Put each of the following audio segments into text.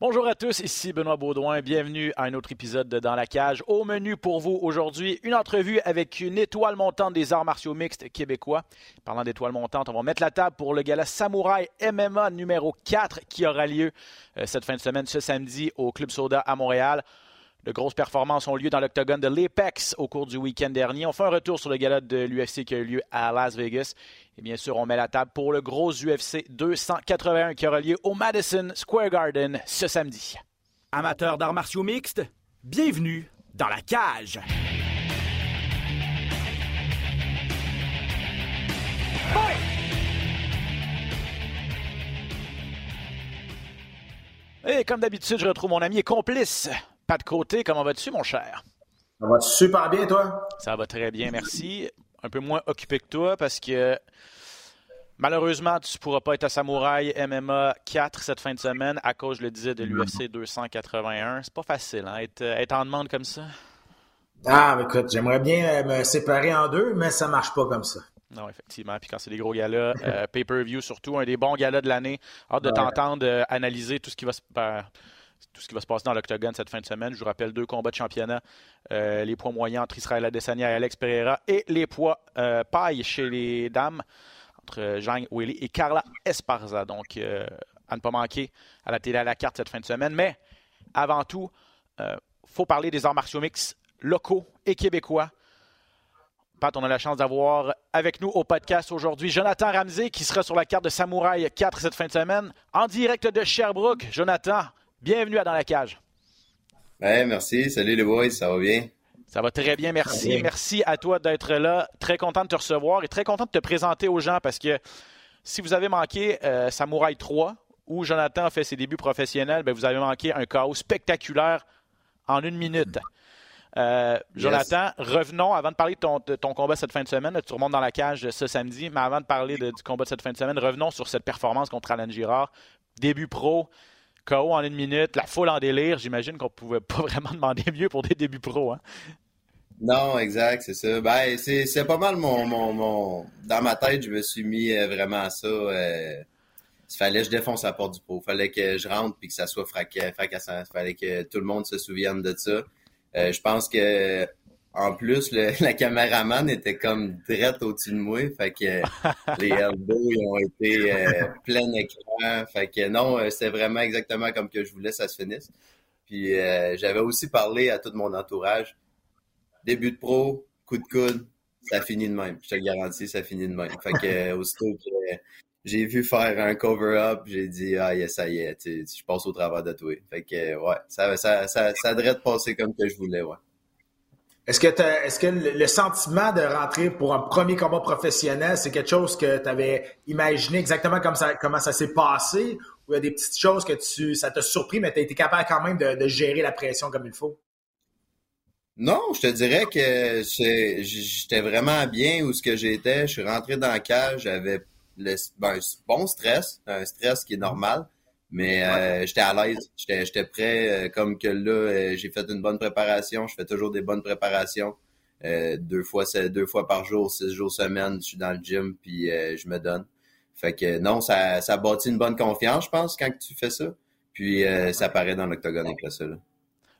Bonjour à tous, ici Benoît Baudouin. Bienvenue à un autre épisode de Dans la cage. Au menu pour vous aujourd'hui, une entrevue avec une étoile montante des arts martiaux mixtes québécois. Parlant d'étoile montante, on va mettre la table pour le gala Samouraï MMA numéro 4 qui aura lieu euh, cette fin de semaine, ce samedi, au Club Soda à Montréal. De grosses performances ont lieu dans l'octogone de l'Apex au cours du week-end dernier. On fait un retour sur le gala de l'UFC qui a eu lieu à Las Vegas. Et bien sûr, on met la table pour le gros UFC 281 qui aura lieu au Madison Square Garden ce samedi. Amateurs d'arts martiaux mixtes, bienvenue dans la cage. Et comme d'habitude, je retrouve mon ami et complice, Pat Côté. Comment vas-tu, mon cher? Ça va super bien, toi? Ça va très bien, merci. Un peu moins occupé que toi parce que malheureusement, tu ne pourras pas être à Samouraï MMA 4 cette fin de semaine à cause, je le disais, de l'UFC 281. C'est pas facile, hein, être, être en demande comme ça. Ah, écoute, j'aimerais bien me séparer en deux, mais ça marche pas comme ça. Non, effectivement. Puis quand c'est des gros galas, euh, pay-per-view surtout, un des bons galas de l'année. Hâte de t'entendre euh, analyser tout ce qui va se tout ce qui va se passer dans l'octogone cette fin de semaine. Je vous rappelle deux combats de championnat. Euh, les poids moyens entre Israël Adesanya et Alex Pereira et les poids paille chez les dames entre Jean Willy et Carla Esparza. Donc, à ne pas manquer à la télé à la carte cette fin de semaine. Mais avant tout, il faut parler des arts martiaux mix locaux et québécois. Pat, on a la chance d'avoir avec nous au podcast aujourd'hui Jonathan Ramsey qui sera sur la carte de Samouraï 4 cette fin de semaine en direct de Sherbrooke. Jonathan, bienvenue à Dans la Cage. Ouais, merci. Salut les boys, ça va bien? Ça va très bien, merci. Merci à toi d'être là. Très content de te recevoir et très content de te présenter aux gens parce que si vous avez manqué euh, Samouraï 3 où Jonathan a fait ses débuts professionnels, ben, vous avez manqué un chaos spectaculaire en une minute. Euh, Jonathan, revenons avant de parler de ton, combat cette fin de semaine. tu remontes dans la cage ce samedi, mais avant de parler du combat de cette fin de semaine, revenons sur cette performance contre Alan Girard. Début pro, KO en une minute, la foule en délire. J'imagine qu'on pouvait pas vraiment demander mieux pour des débuts pro. Hein? Non, exact, c'est ça. Ben, c'est pas mal mon, mon, Dans ma tête, je me suis mis euh, vraiment à ça. Euh, il fallait que je défonce la porte du pro. Il fallait que je rentre et que ça soit fracassant. Il fallait que tout le monde se souvienne de ça. Euh, je pense que en plus, le, la caméraman était comme direct au-dessus de moi. Fait que les elbows ils ont été euh, plein écran. Fait que non, euh, c'était vraiment exactement comme que je voulais que ça se finisse. Puis j'avais aussi parlé à tout mon entourage. Début de pro, coup de coude, ça finit de même. Je te garantis, ça finit de même. Fait que aussitôt que j'ai vu faire un cover-up, j'ai dit ah yes, ça y est, je passe au travers de toi. Fait que ouais, ça ça ça, ça devrait passer comme que je voulais, ouais. Est-ce que, le sentiment de rentrer pour un premier combat professionnel, c'est quelque chose que tu avais imaginé exactement comme ça, comment ça s'est passé? Ou il y a des petites choses que tu, ça t'a surpris, mais tu as été capable quand même de, gérer la pression comme il faut? Non, je te dirais que j'étais vraiment bien où que j'étais. Je suis rentré dans le cage, j'avais ben, un bon stress, un stress qui est normal, mais euh, j'étais à l'aise, j'étais prêt, euh, comme que là, euh, j'ai fait une bonne préparation, je fais toujours des bonnes préparations. deux fois deux fois par jour, six jours semaine, je suis dans le gym puis je me donne. Fait que non, ça, ça bâtit une bonne confiance, je pense, quand tu fais ça. Puis ça paraît dans l'octogone après ça.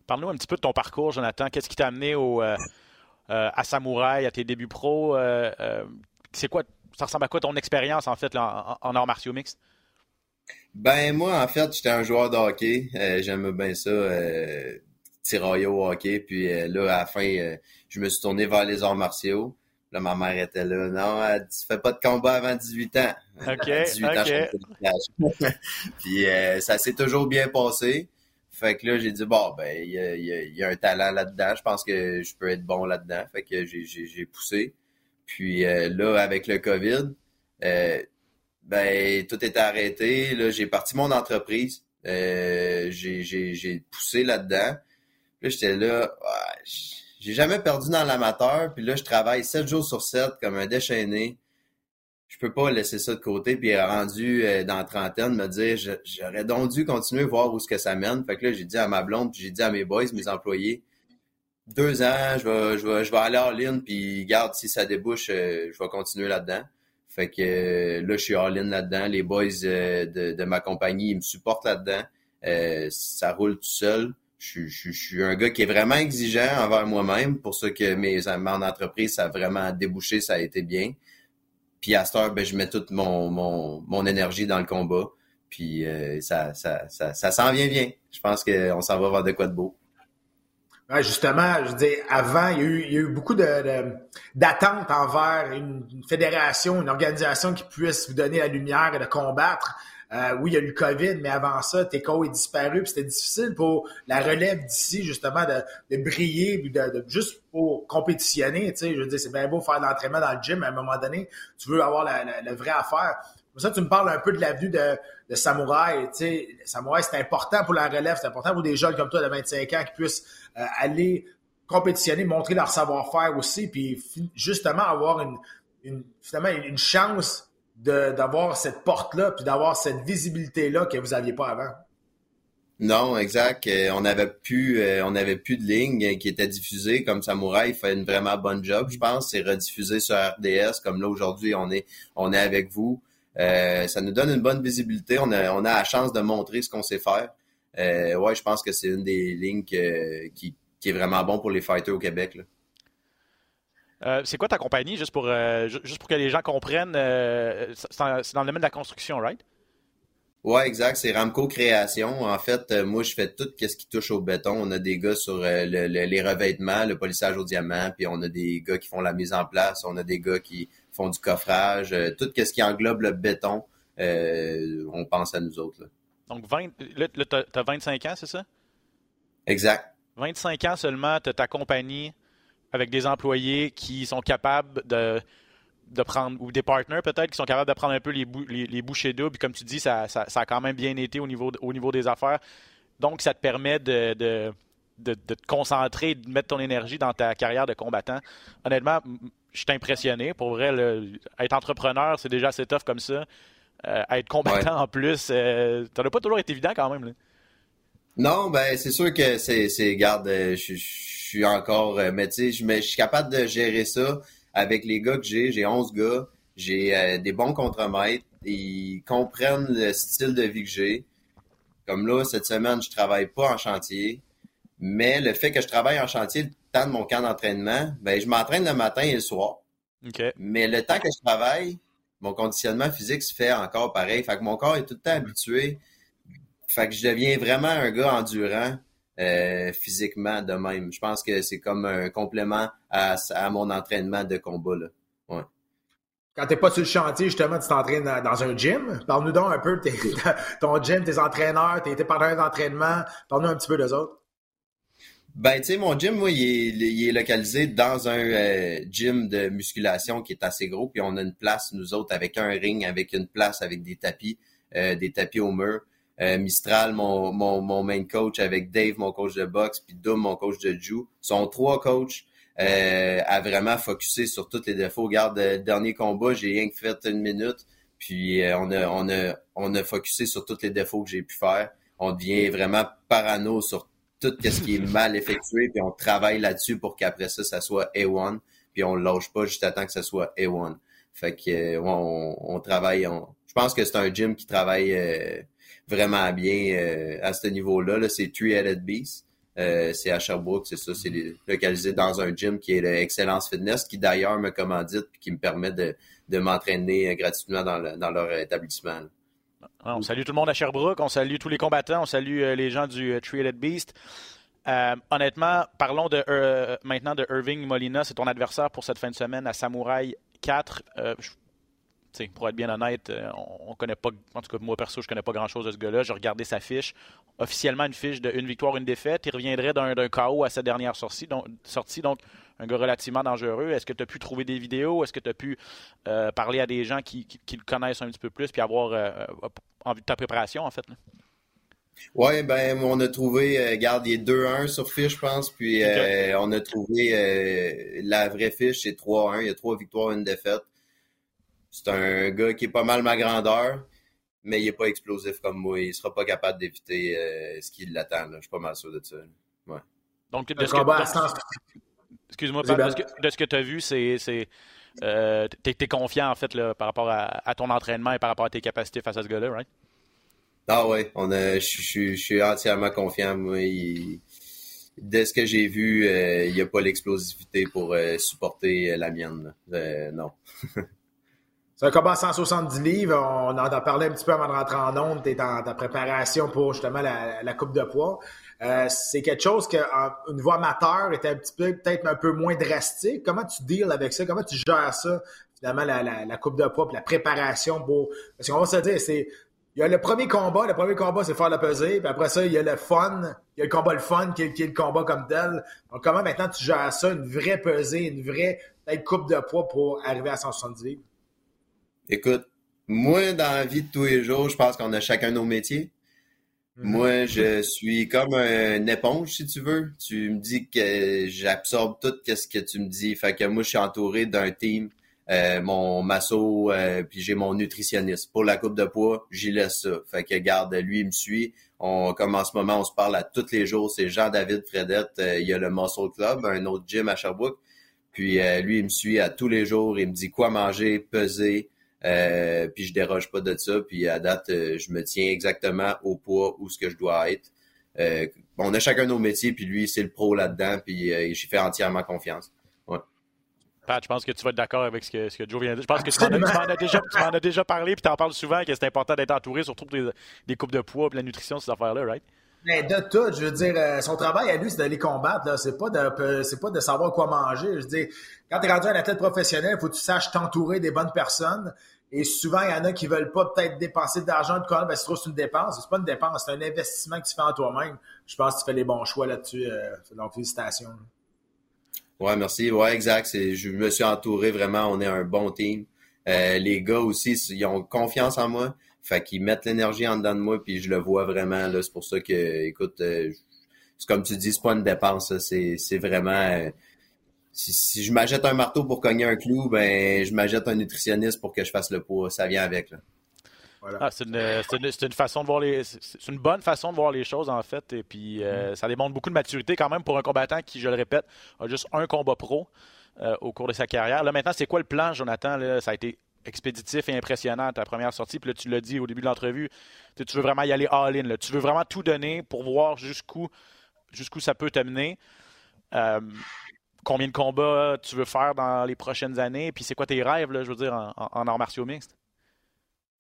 Parle-nous un petit peu de ton parcours, Jonathan. Qu'est-ce qui t'a amené au, à Samouraï, à tes débuts pro? c'est quoi ça ressemble à quoi ton expérience, en fait, en, arts martiaux mixtes? Ben, moi, en fait, j'étais un joueur de hockey. Euh, J'aimais bien ça, euh, tirailler au hockey. Puis euh, là, à la fin, euh, je me suis tourné vers les arts martiaux. Là, ma mère était là. Non, elle dit, fais pas de combat avant 18 ans. OK, 18 ans, Puis ça s'est toujours bien passé. Fait que là, j'ai dit, bon, ben, il y a, y a, un talent là-dedans. Je pense que je peux être bon là-dedans. Fait que j'ai poussé. Puis euh, là, avec le COVID, euh, ben tout était arrêté. Là, j'ai parti mon entreprise. Euh, j'ai poussé là-dedans. Puis j'étais là, j'ai jamais perdu dans l'amateur. Puis là, je travaille 7 jours sur 7 comme un déchaîné. Je peux pas laisser ça de côté. Puis rendu dans la trentaine, me dire, j'aurais donc dû continuer voir où ce que ça mène. Fait que là, j'ai dit à ma blonde, puis j'ai dit à mes boys, mes employés, deux ans, je vais, je vais, je vais aller en ligne, puis garde, si ça débouche, euh, je vais continuer là-dedans. Fait que euh, là, je suis all-in là-dedans. Les boys euh, de, ma compagnie, ils me supportent là-dedans. ça roule tout seul. Je, suis un gars qui est vraiment exigeant envers moi-même. Pour ça que mes mon entreprise, ça a vraiment débouché, ça a été bien. Puis à cette heure, ben, je mets toute mon, mon, mon énergie dans le combat. Puis ça, ça, ça, ça s'en vient bien. Je pense qu'on s'en va voir de quoi de beau. Justement, je dire, avant, il y a eu, il y a eu beaucoup de, d'attentes envers une, fédération, une organisation qui puisse vous donner la lumière et de combattre. Euh, oui, il y a eu le COVID, mais avant ça, TECO est disparu, puis c'était difficile pour la relève d'ici, justement, de, de briller, puis de, de, juste pour compétitionner, je veux dire, c'est bien beau faire de l'entraînement dans le gym, mais à un moment donné, tu veux avoir la, la, la vraie affaire. Ça, tu me parles un peu de l'avenue de, de Samouraï. Samouraï, c'est important pour la relève, c'est important pour des jeunes comme toi de 25 ans qui puissent euh, aller compétitionner, montrer leur savoir-faire aussi, puis justement avoir une, une chance d'avoir cette porte-là, puis d'avoir cette visibilité-là que vous n'aviez pas avant. Non, exact. Euh, on avait plus, euh, on plus de lignes qui étaient diffusées comme Samouraï fait une vraiment bonne job, je pense. C'est rediffusé sur RDS comme là aujourd'hui on est, on est avec vous. Euh, ça nous donne une bonne visibilité. On a, on a la chance de montrer ce qu'on sait faire. Euh, ouais, je pense que c'est une des lignes qui, est vraiment bon pour les fighters au Québec. Euh, c'est quoi ta compagnie, juste pour, juste pour que les gens comprennent? c'est dans le domaine de la construction, right? Ouais, exact. C'est Ramco Création. En fait, moi, je fais tout ce qui touche au béton. On a des gars sur les revêtements, le polissage au diamant, puis on a des gars qui font la mise en place. On a des gars qui font du coffrage, euh, tout ce qui englobe le béton, euh, on pense à nous autres. Donc, 20, là, tu as 25 ans, c'est ça? Exact. 25 ans seulement, tu as ta compagnie avec des employés qui sont capables de, de prendre, ou des partenaires peut-être, qui sont capables de prendre un peu les, les, bouchées doubles. Comme tu dis, ça, a quand même bien été au niveau, au niveau des affaires. Donc, ça te permet de, de, de, te concentrer, de mettre ton énergie dans ta carrière de combattant. Honnêtement, je suis impressionné. Pour vrai, être entrepreneur, c'est déjà assez tough comme ça. Euh, être combattant en plus, euh, ça n'a pas toujours été évident quand même. Non, ben c'est sûr que c'est, c'est garde, euh, je, suis encore, mais tu sais, je, suis capable de gérer ça avec les gars que j'ai. J'ai 11 gars, j'ai des bons contremaîtres, ils comprennent le style de vie que j'ai. Comme là, cette semaine, je travaille pas en chantier, mais le fait que je travaille en chantier, temps de mon camp d'entraînement, ben, je m'entraîne le matin et le soir. Mais le temps que je travaille, mon conditionnement physique se fait encore pareil. Fait que mon corps est tout le temps habitué. Fait que je deviens vraiment un gars endurant euh, physiquement de même. Je pense que c'est comme un complément à, mon entraînement de combat. Là. Ouais. Quand t'es pas sur le chantier, justement, tu t'entraînes dans un gym? Parle-nous donc un peu de ton gym, tes entraîneurs, tes, tes partenaires d'entraînement. Parle-nous un petit peu d'eux autres. Ben, tu sais, mon gym, moi, il est, localisé dans un euh, gym de musculation qui est assez gros. Puis on a une place, nous autres, avec un ring, avec une place, avec des tapis, euh, des tapis au mur. Euh, Mistral, mon, mon, mon, main coach, avec Dave, mon coach de boxe, puis Doom, mon coach de jiu. sont trois coachs à vraiment focuser sur tous les défauts. Regarde, le dernier combat, j'ai rien que fait une minute. Puis on a, on a, on a focusé sur tous les défauts que j'ai pu faire. On devient vraiment parano sur tout ce qui est mal effectué, puis on travaille là-dessus pour qu'après ça, ça soit A1, puis on ne lâche pas juste à temps que ça soit A1. Fait que euh, on, travaille, je pense que c'est un gym qui travaille euh, vraiment bien euh, à ce niveau-là. -là, c'est Three-Headed Beast. c'est à Sherbrooke, c'est ça, c'est localisé dans un gym qui est l'Excellence Fitness, qui d'ailleurs me commandite et qui me permet de, de m'entraîner gratuitement dans, dans leur établissement. On salue tout le monde à Sherbrooke, on salue tous les combattants, on salue euh, les gens du euh, Three-Headed Beast. Euh, honnêtement, parlons de, maintenant de Irving Molina. C'est ton adversaire pour cette fin de semaine à Samouraï 4. Pour être bien honnête, on, connaît pas, en tout cas moi perso, je connais pas grand chose de ce gars-là. J'ai regardé sa fiche. Officiellement une fiche de une victoire, une défaite. Il reviendrait d'un KO à sa dernière sortie. Donc, sortie, donc un gars relativement dangereux. Est-ce que tu as pu trouver des vidéos? Est-ce que tu as pu euh, parler à des gens qui, le connaissent un petit peu plus puis avoir euh, envie de ta préparation, en fait? Oui, ben on a trouvé, euh, garde, il est 2-1 sur fiche, je pense, puis on a trouvé la vraie fiche, c'est 3-1, il y a trois victoires, une défaite. C'est un gars qui est pas mal ma grandeur, mais il n'est pas explosif comme moi. Il sera pas capable d'éviter ce qui l'attend. Je suis pas mal sûr de ça. Ouais. Donc, de ce, Excuse-moi, de ce que tu as vu, c'est. Euh, tu es, confiant en fait par rapport à, ton entraînement et par rapport à tes capacités face à ce gars-là, right? Ah ouais, on a, je suis entièrement confiant. Moi, dès ce que j'ai vu, euh, il n'y a pas l'explosivité pour euh, supporter la mienne. non. C'est un combat à 170 livres. On en a parlé un petit peu avant de rentrer en onde. Tu dans ta préparation pour justement la, coupe de poids. Euh, c'est quelque chose qu'au niveau amateur était un petit peu peut-être un peu moins drastique. Comment tu deals avec ça? Comment tu gères ça, finalement, la, la coupe de poids la préparation pour. Parce qu'on va se dire, c'est. Il y a le premier combat, le premier combat, c'est faire la pesée, puis après ça, il y a le fun, il y a le combat le fun qui est, le combat comme tel. Donc, comment maintenant tu gères ça, une vraie pesée, une vraie coupe de poids pour arriver à 170 livres? Écoute, moi, dans la vie de tous les jours, je pense qu'on a chacun nos métiers. Mhm. Moi, je suis comme une éponge, si tu veux. Tu me dis que j'absorbe tout ce que tu me dis. Fait que moi, je suis entouré d'un team, euh, mon masso, euh, puis j'ai mon nutritionniste. Pour la coupe de poids, j'y laisse ça. Fait que garde, lui, il me suit. On, comme en ce moment, on se parle à tous les jours. C'est Jean-David Fredette. Euh, il y a le Muscle Club, un autre gym à Sherbrooke. Puis lui, il me suit à tous les jours. Il me dit quoi manger, peser. Euh, puis je déroge pas de ça. Puis à date, euh, je me tiens exactement au poids où ce que je dois être. Euh, on a chacun nos métiers, puis lui, c'est le pro là-dedans, puis j'y fais entièrement confiance. Ouais. Pat, je pense que tu vas être d'accord avec ce que, ce que Joe vient de dire. Je pense que tu m'en as, déjà, as déjà parlé, puis tu en parles souvent, que c'est important d'être entouré, surtout pour des, des coupes de poids, puis la nutrition, ces affaires-là, right? Mais de tout, je veux dire, son travail à lui, c'est d'aller combattre. C'est pas de, c'est pas de savoir quoi manger. Je veux dire, quand tu es rendu un athlète professionnel, faut que tu saches t'entourer des bonnes personnes. Et souvent, il y en a qui veulent pas peut-être dépenser de l'argent de quoi, ben, c'est trop une dépense. C'est pas une dépense, c'est un investissement que tu fais en toi-même. Je pense que tu fais les bons choix là-dessus. Euh, donc, félicitations. Ouais, merci. Ouais, exact. Je me suis entouré vraiment. On est un bon team. Euh, les gars aussi, ils ont confiance en moi. Fait qu'ils mettent l'énergie en dedans de moi, puis je le vois vraiment. C'est pour ça que, écoute, euh, c'est comme tu dis, c'est pas une dépense. C'est vraiment si, je m'achète un marteau pour cogner un clou, ben je m'achète un nutritionniste pour que je fasse le poids. Ça vient avec. Là. Ah, c'est une, façon de voir les. C'est une bonne façon de voir les choses, en fait. Et puis, euh, mm. ça démontre beaucoup de maturité quand même pour un combattant qui, je le répète, a juste un combat pro euh, au cours de sa carrière. Là, maintenant, c'est quoi le plan, Jonathan? Ça a été expéditif et impressionnant ta première sortie. Puis là, tu l'as dit au début de l'entrevue, tu veux vraiment y aller all-in. Tu veux vraiment tout donner pour voir jusqu'où ça peut t'amener. Euh, combien de combats tu veux faire dans les prochaines années? Puis c'est quoi tes rêves, je veux dire, en, arts martiaux mixtes?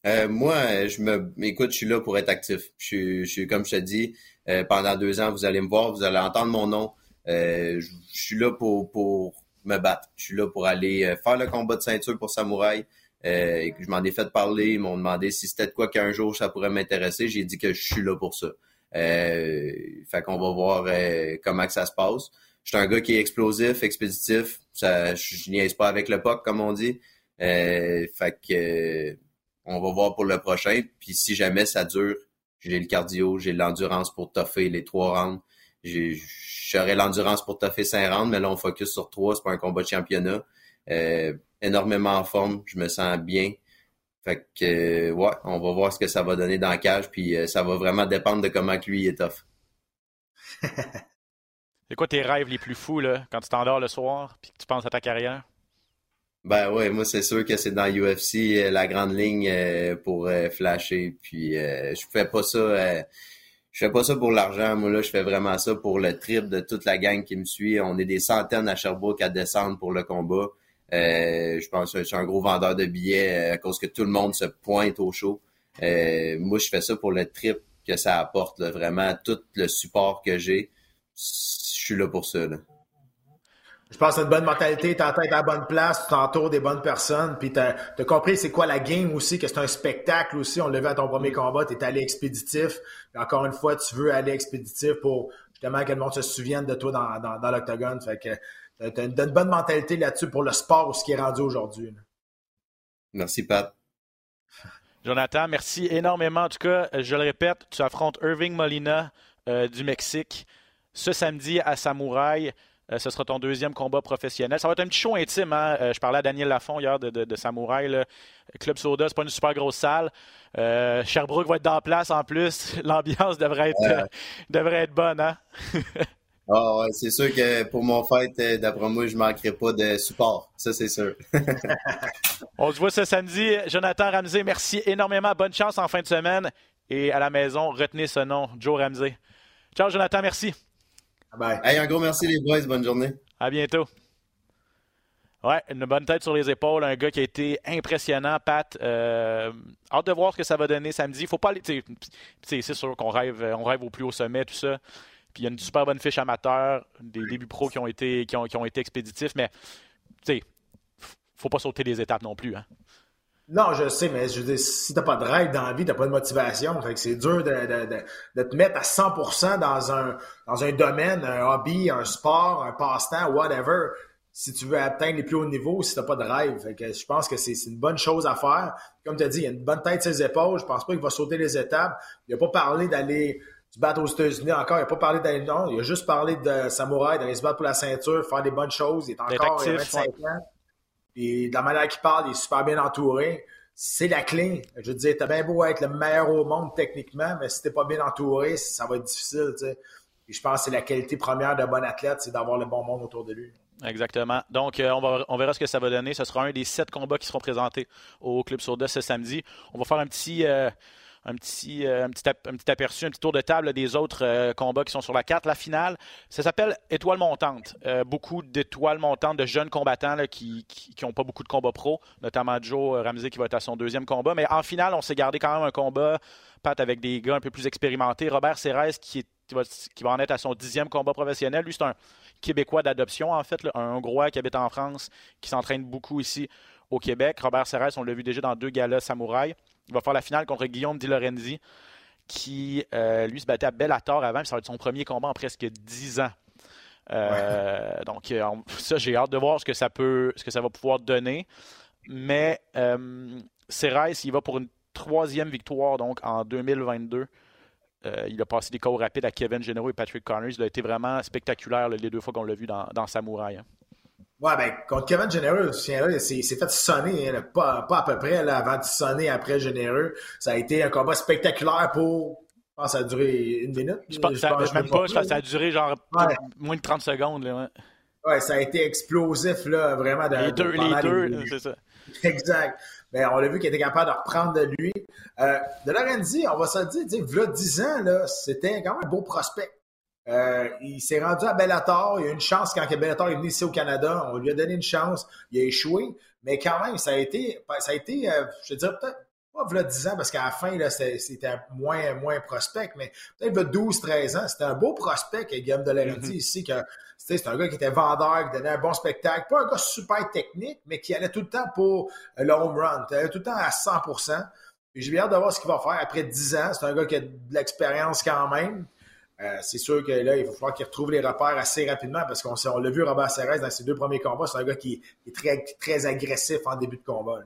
Euh, moi, je me, écoute, je suis là pour être actif. Je, comme je te dis, euh, pendant deux ans, vous allez me voir, vous allez entendre mon nom. Euh, je, suis là pour me battre. Je suis là pour aller faire le combat de ceinture pour Samouraï. Je m'en ai fait parler, ils m'ont demandé si c'était de quoi qu'un jour ça pourrait m'intéresser. J'ai dit que je suis là pour ça. fait qu'on va voir comment que ça se passe. Je suis un gars qui est explosif, expéditif. Ça, je niaise pas avec le POC, comme on dit. Euh, fait que on va voir pour le prochain. Puis si jamais ça dure, j'ai le cardio, j'ai l'endurance pour toffer les trois rounds. J'aurais l'endurance pour toffer cinq rounds, mais là, on focus sur trois. C'est pas un combat de championnat. Euh, énormément en forme. Je me sens bien. Fait que, ouais, on va voir ce que ça va donner dans la cage. Puis euh, ça va vraiment dépendre de comment lui est tough. C'est quoi tes rêves les plus fous là, quand tu t'endors le soir puis que tu penses à ta carrière? Ben ouais, moi c'est sûr que c'est dans UFC euh, la grande ligne euh, pour euh, flasher. Puis je fais pas ça. je fais pas ça pour l'argent. Moi là, je fais vraiment ça pour le trip de toute la gang qui me suit. On est des centaines à Sherbrooke à descendre pour le combat. Je pense que je suis un gros vendeur de billets à cause que tout le monde se pointe au show. moi, je fais ça pour le trip que ça apporte, vraiment tout le support que j'ai suis là pour ça. Je pense que une bonne mentalité, tu tête à la bonne place, tu t'entoures des bonnes personnes, puis tu as, compris c'est quoi la game aussi, que c'est un spectacle aussi. On vu à ton premier combat, tu allé expéditif. encore une fois, tu veux aller expéditif pour justement que le monde se souvienne de toi dans, dans, l'octogone. Fait que tu as une, bonne mentalité là-dessus pour le sport ou ce qui est rendu aujourd'hui. Merci, Pat. Jonathan, merci énormément. En tout cas, je le répète, tu affrontes Irving Molina euh, du Mexique ce samedi à Samouraï. Euh, ce sera ton deuxième combat professionnel. Ça va être un petit show intime. Hein? Euh, je parlais à Daniel Lafont hier de, de, Samouraï. Club Soda, c'est pas une super grosse salle. Euh, Sherbrooke va être dans place en plus. L'ambiance devrait être, devrait être bonne. Hein? ah ouais, c'est sûr que pour mon fête, d'après moi, je ne manquerai pas de support. Ça, c'est sûr. On se voit ce samedi. Jonathan Ramsey, merci énormément. Bonne chance en fin de semaine. Et à la maison, retenez ce nom, Joe Ramsey. Ciao, Jonathan, merci. Bye. Hey, un gros merci, les boys. Bonne journée. À bientôt. Ouais, une bonne tête sur les épaules, un gars qui a été impressionnant, Pat. Euh, hâte de voir ce que ça va donner samedi. Faut pas aller. C'est sûr qu'on rêve, on rêve au plus haut sommet, tout ça. Puis il y a une super bonne fiche amateur, des débuts pro qui ont été, qui ont, qui ont été expéditifs, mais tu sais, faut pas sauter les étapes non plus. Hein. Non, je sais, mais je veux dire, si t'as pas de rêve dans la vie, t'as pas de motivation. Fait que c'est dur de, de, de, de, te mettre à 100% dans un, dans un domaine, un hobby, un sport, un passe-temps, whatever. Si tu veux atteindre les plus hauts niveaux, si t'as pas de rêve. Fait que je pense que c'est une bonne chose à faire. Comme tu as dit, il y a une bonne tête sur ses épaules. Je pense pas qu'il va sauter les étapes. Il a pas parlé d'aller se battre aux États-Unis encore. Il a pas parlé d'aller, non. Il a juste parlé de samouraï, d'aller se battre pour la ceinture, faire des bonnes choses. Il est encore actif, 25 ans. Et de la manière qu'il parle, il est super bien entouré. C'est la clé. Je veux dire, t'as bien beau être le meilleur au monde techniquement, mais si t'es pas bien entouré, ça va être difficile. Tu sais. Et je pense que c'est la qualité première d'un bon athlète, c'est d'avoir le bon monde autour de lui. Exactement. Donc, euh, on, va, on verra ce que ça va donner. Ce sera un des sept combats qui seront présentés au Club Soda ce samedi. On va faire un petit, euh, un petit, euh, un, petit un petit aperçu, un petit tour de table des autres euh, combats qui sont sur la carte. La finale, ça s'appelle Étoile montante. Euh, beaucoup d'étoiles montantes, de jeunes combattants qui n'ont pas beaucoup de combats pro, notamment Joe Ramsey qui va être à son deuxième combat. Mais en finale, on s'est gardé quand même un combat, Pat, avec des gars un peu plus expérimentés. Robert Serres qui, va, qui va en être à son dixième combat professionnel. Lui, c'est un Québécois d'adoption, en fait, un Hongrois qui habite en France, qui s'entraîne beaucoup ici au Québec. Robert Serres, on l'a vu déjà dans deux galas samouraï. Il va faire la finale contre Guillaume Di Lorenzi, qui, euh, lui, se battait à Bellator avant. Ça va être son premier combat en presque 10 ans. Euh, donc, euh, ça, j'ai hâte de voir ce que ça peut, ce que ça va pouvoir donner. Mais euh, il va pour une troisième victoire donc en 2022. il a passé des cours rapides à Kevin Genero et Patrick Connors. Il a été vraiment spectaculaire les deux fois qu'on l'a vu dans, dans Samouraï. Hein. Ouais, ben, contre Kevin Généreux, c'est fait sonner, hein, pas, pas à peu près, là, avant de sonner après Généreux. Ça a été un combat spectaculaire pour, je pense, ça a duré une minute. Je pense, ça, même pas, ça a duré genre moins de 30 secondes, là, ouais. Ouais, ça a été explosif, là, vraiment. De, les deux, les deux, c'est ça. Exact. Ben, on l'a vu qu'il était capable de reprendre de lui. Euh, de Lorenzi, on va se dire, dire, 10 ans, là, c'était quand même un beau prospect. Euh, il s'est rendu à Bellator. Il a eu une chance quand Bellator est venu ici au Canada. On lui a donné une chance. Il a échoué. Mais quand même, ça a été, ça a été euh, je veux dire, peut-être pas voilà 10 ans, parce qu'à la fin, c'était moins, moins prospect, mais peut-être 12, 13 ans. C'était un beau prospect, Guillaume de mm ici, que c'est un gars qui était vendeur, qui donnait un bon spectacle. Pas un gars super technique, mais qui allait tout le temps pour le home run. Il allait tout le temps à 100% J'ai bien hâte de voir ce qu'il va faire après 10 ans. C'est un gars qui a de l'expérience quand même. Euh, c'est sûr que là, il va falloir qu'il retrouve les repères assez rapidement parce qu'on on l'a vu Robert Serres dans ses deux premiers combats. C'est un gars qui, est très, très agressif en début de combat.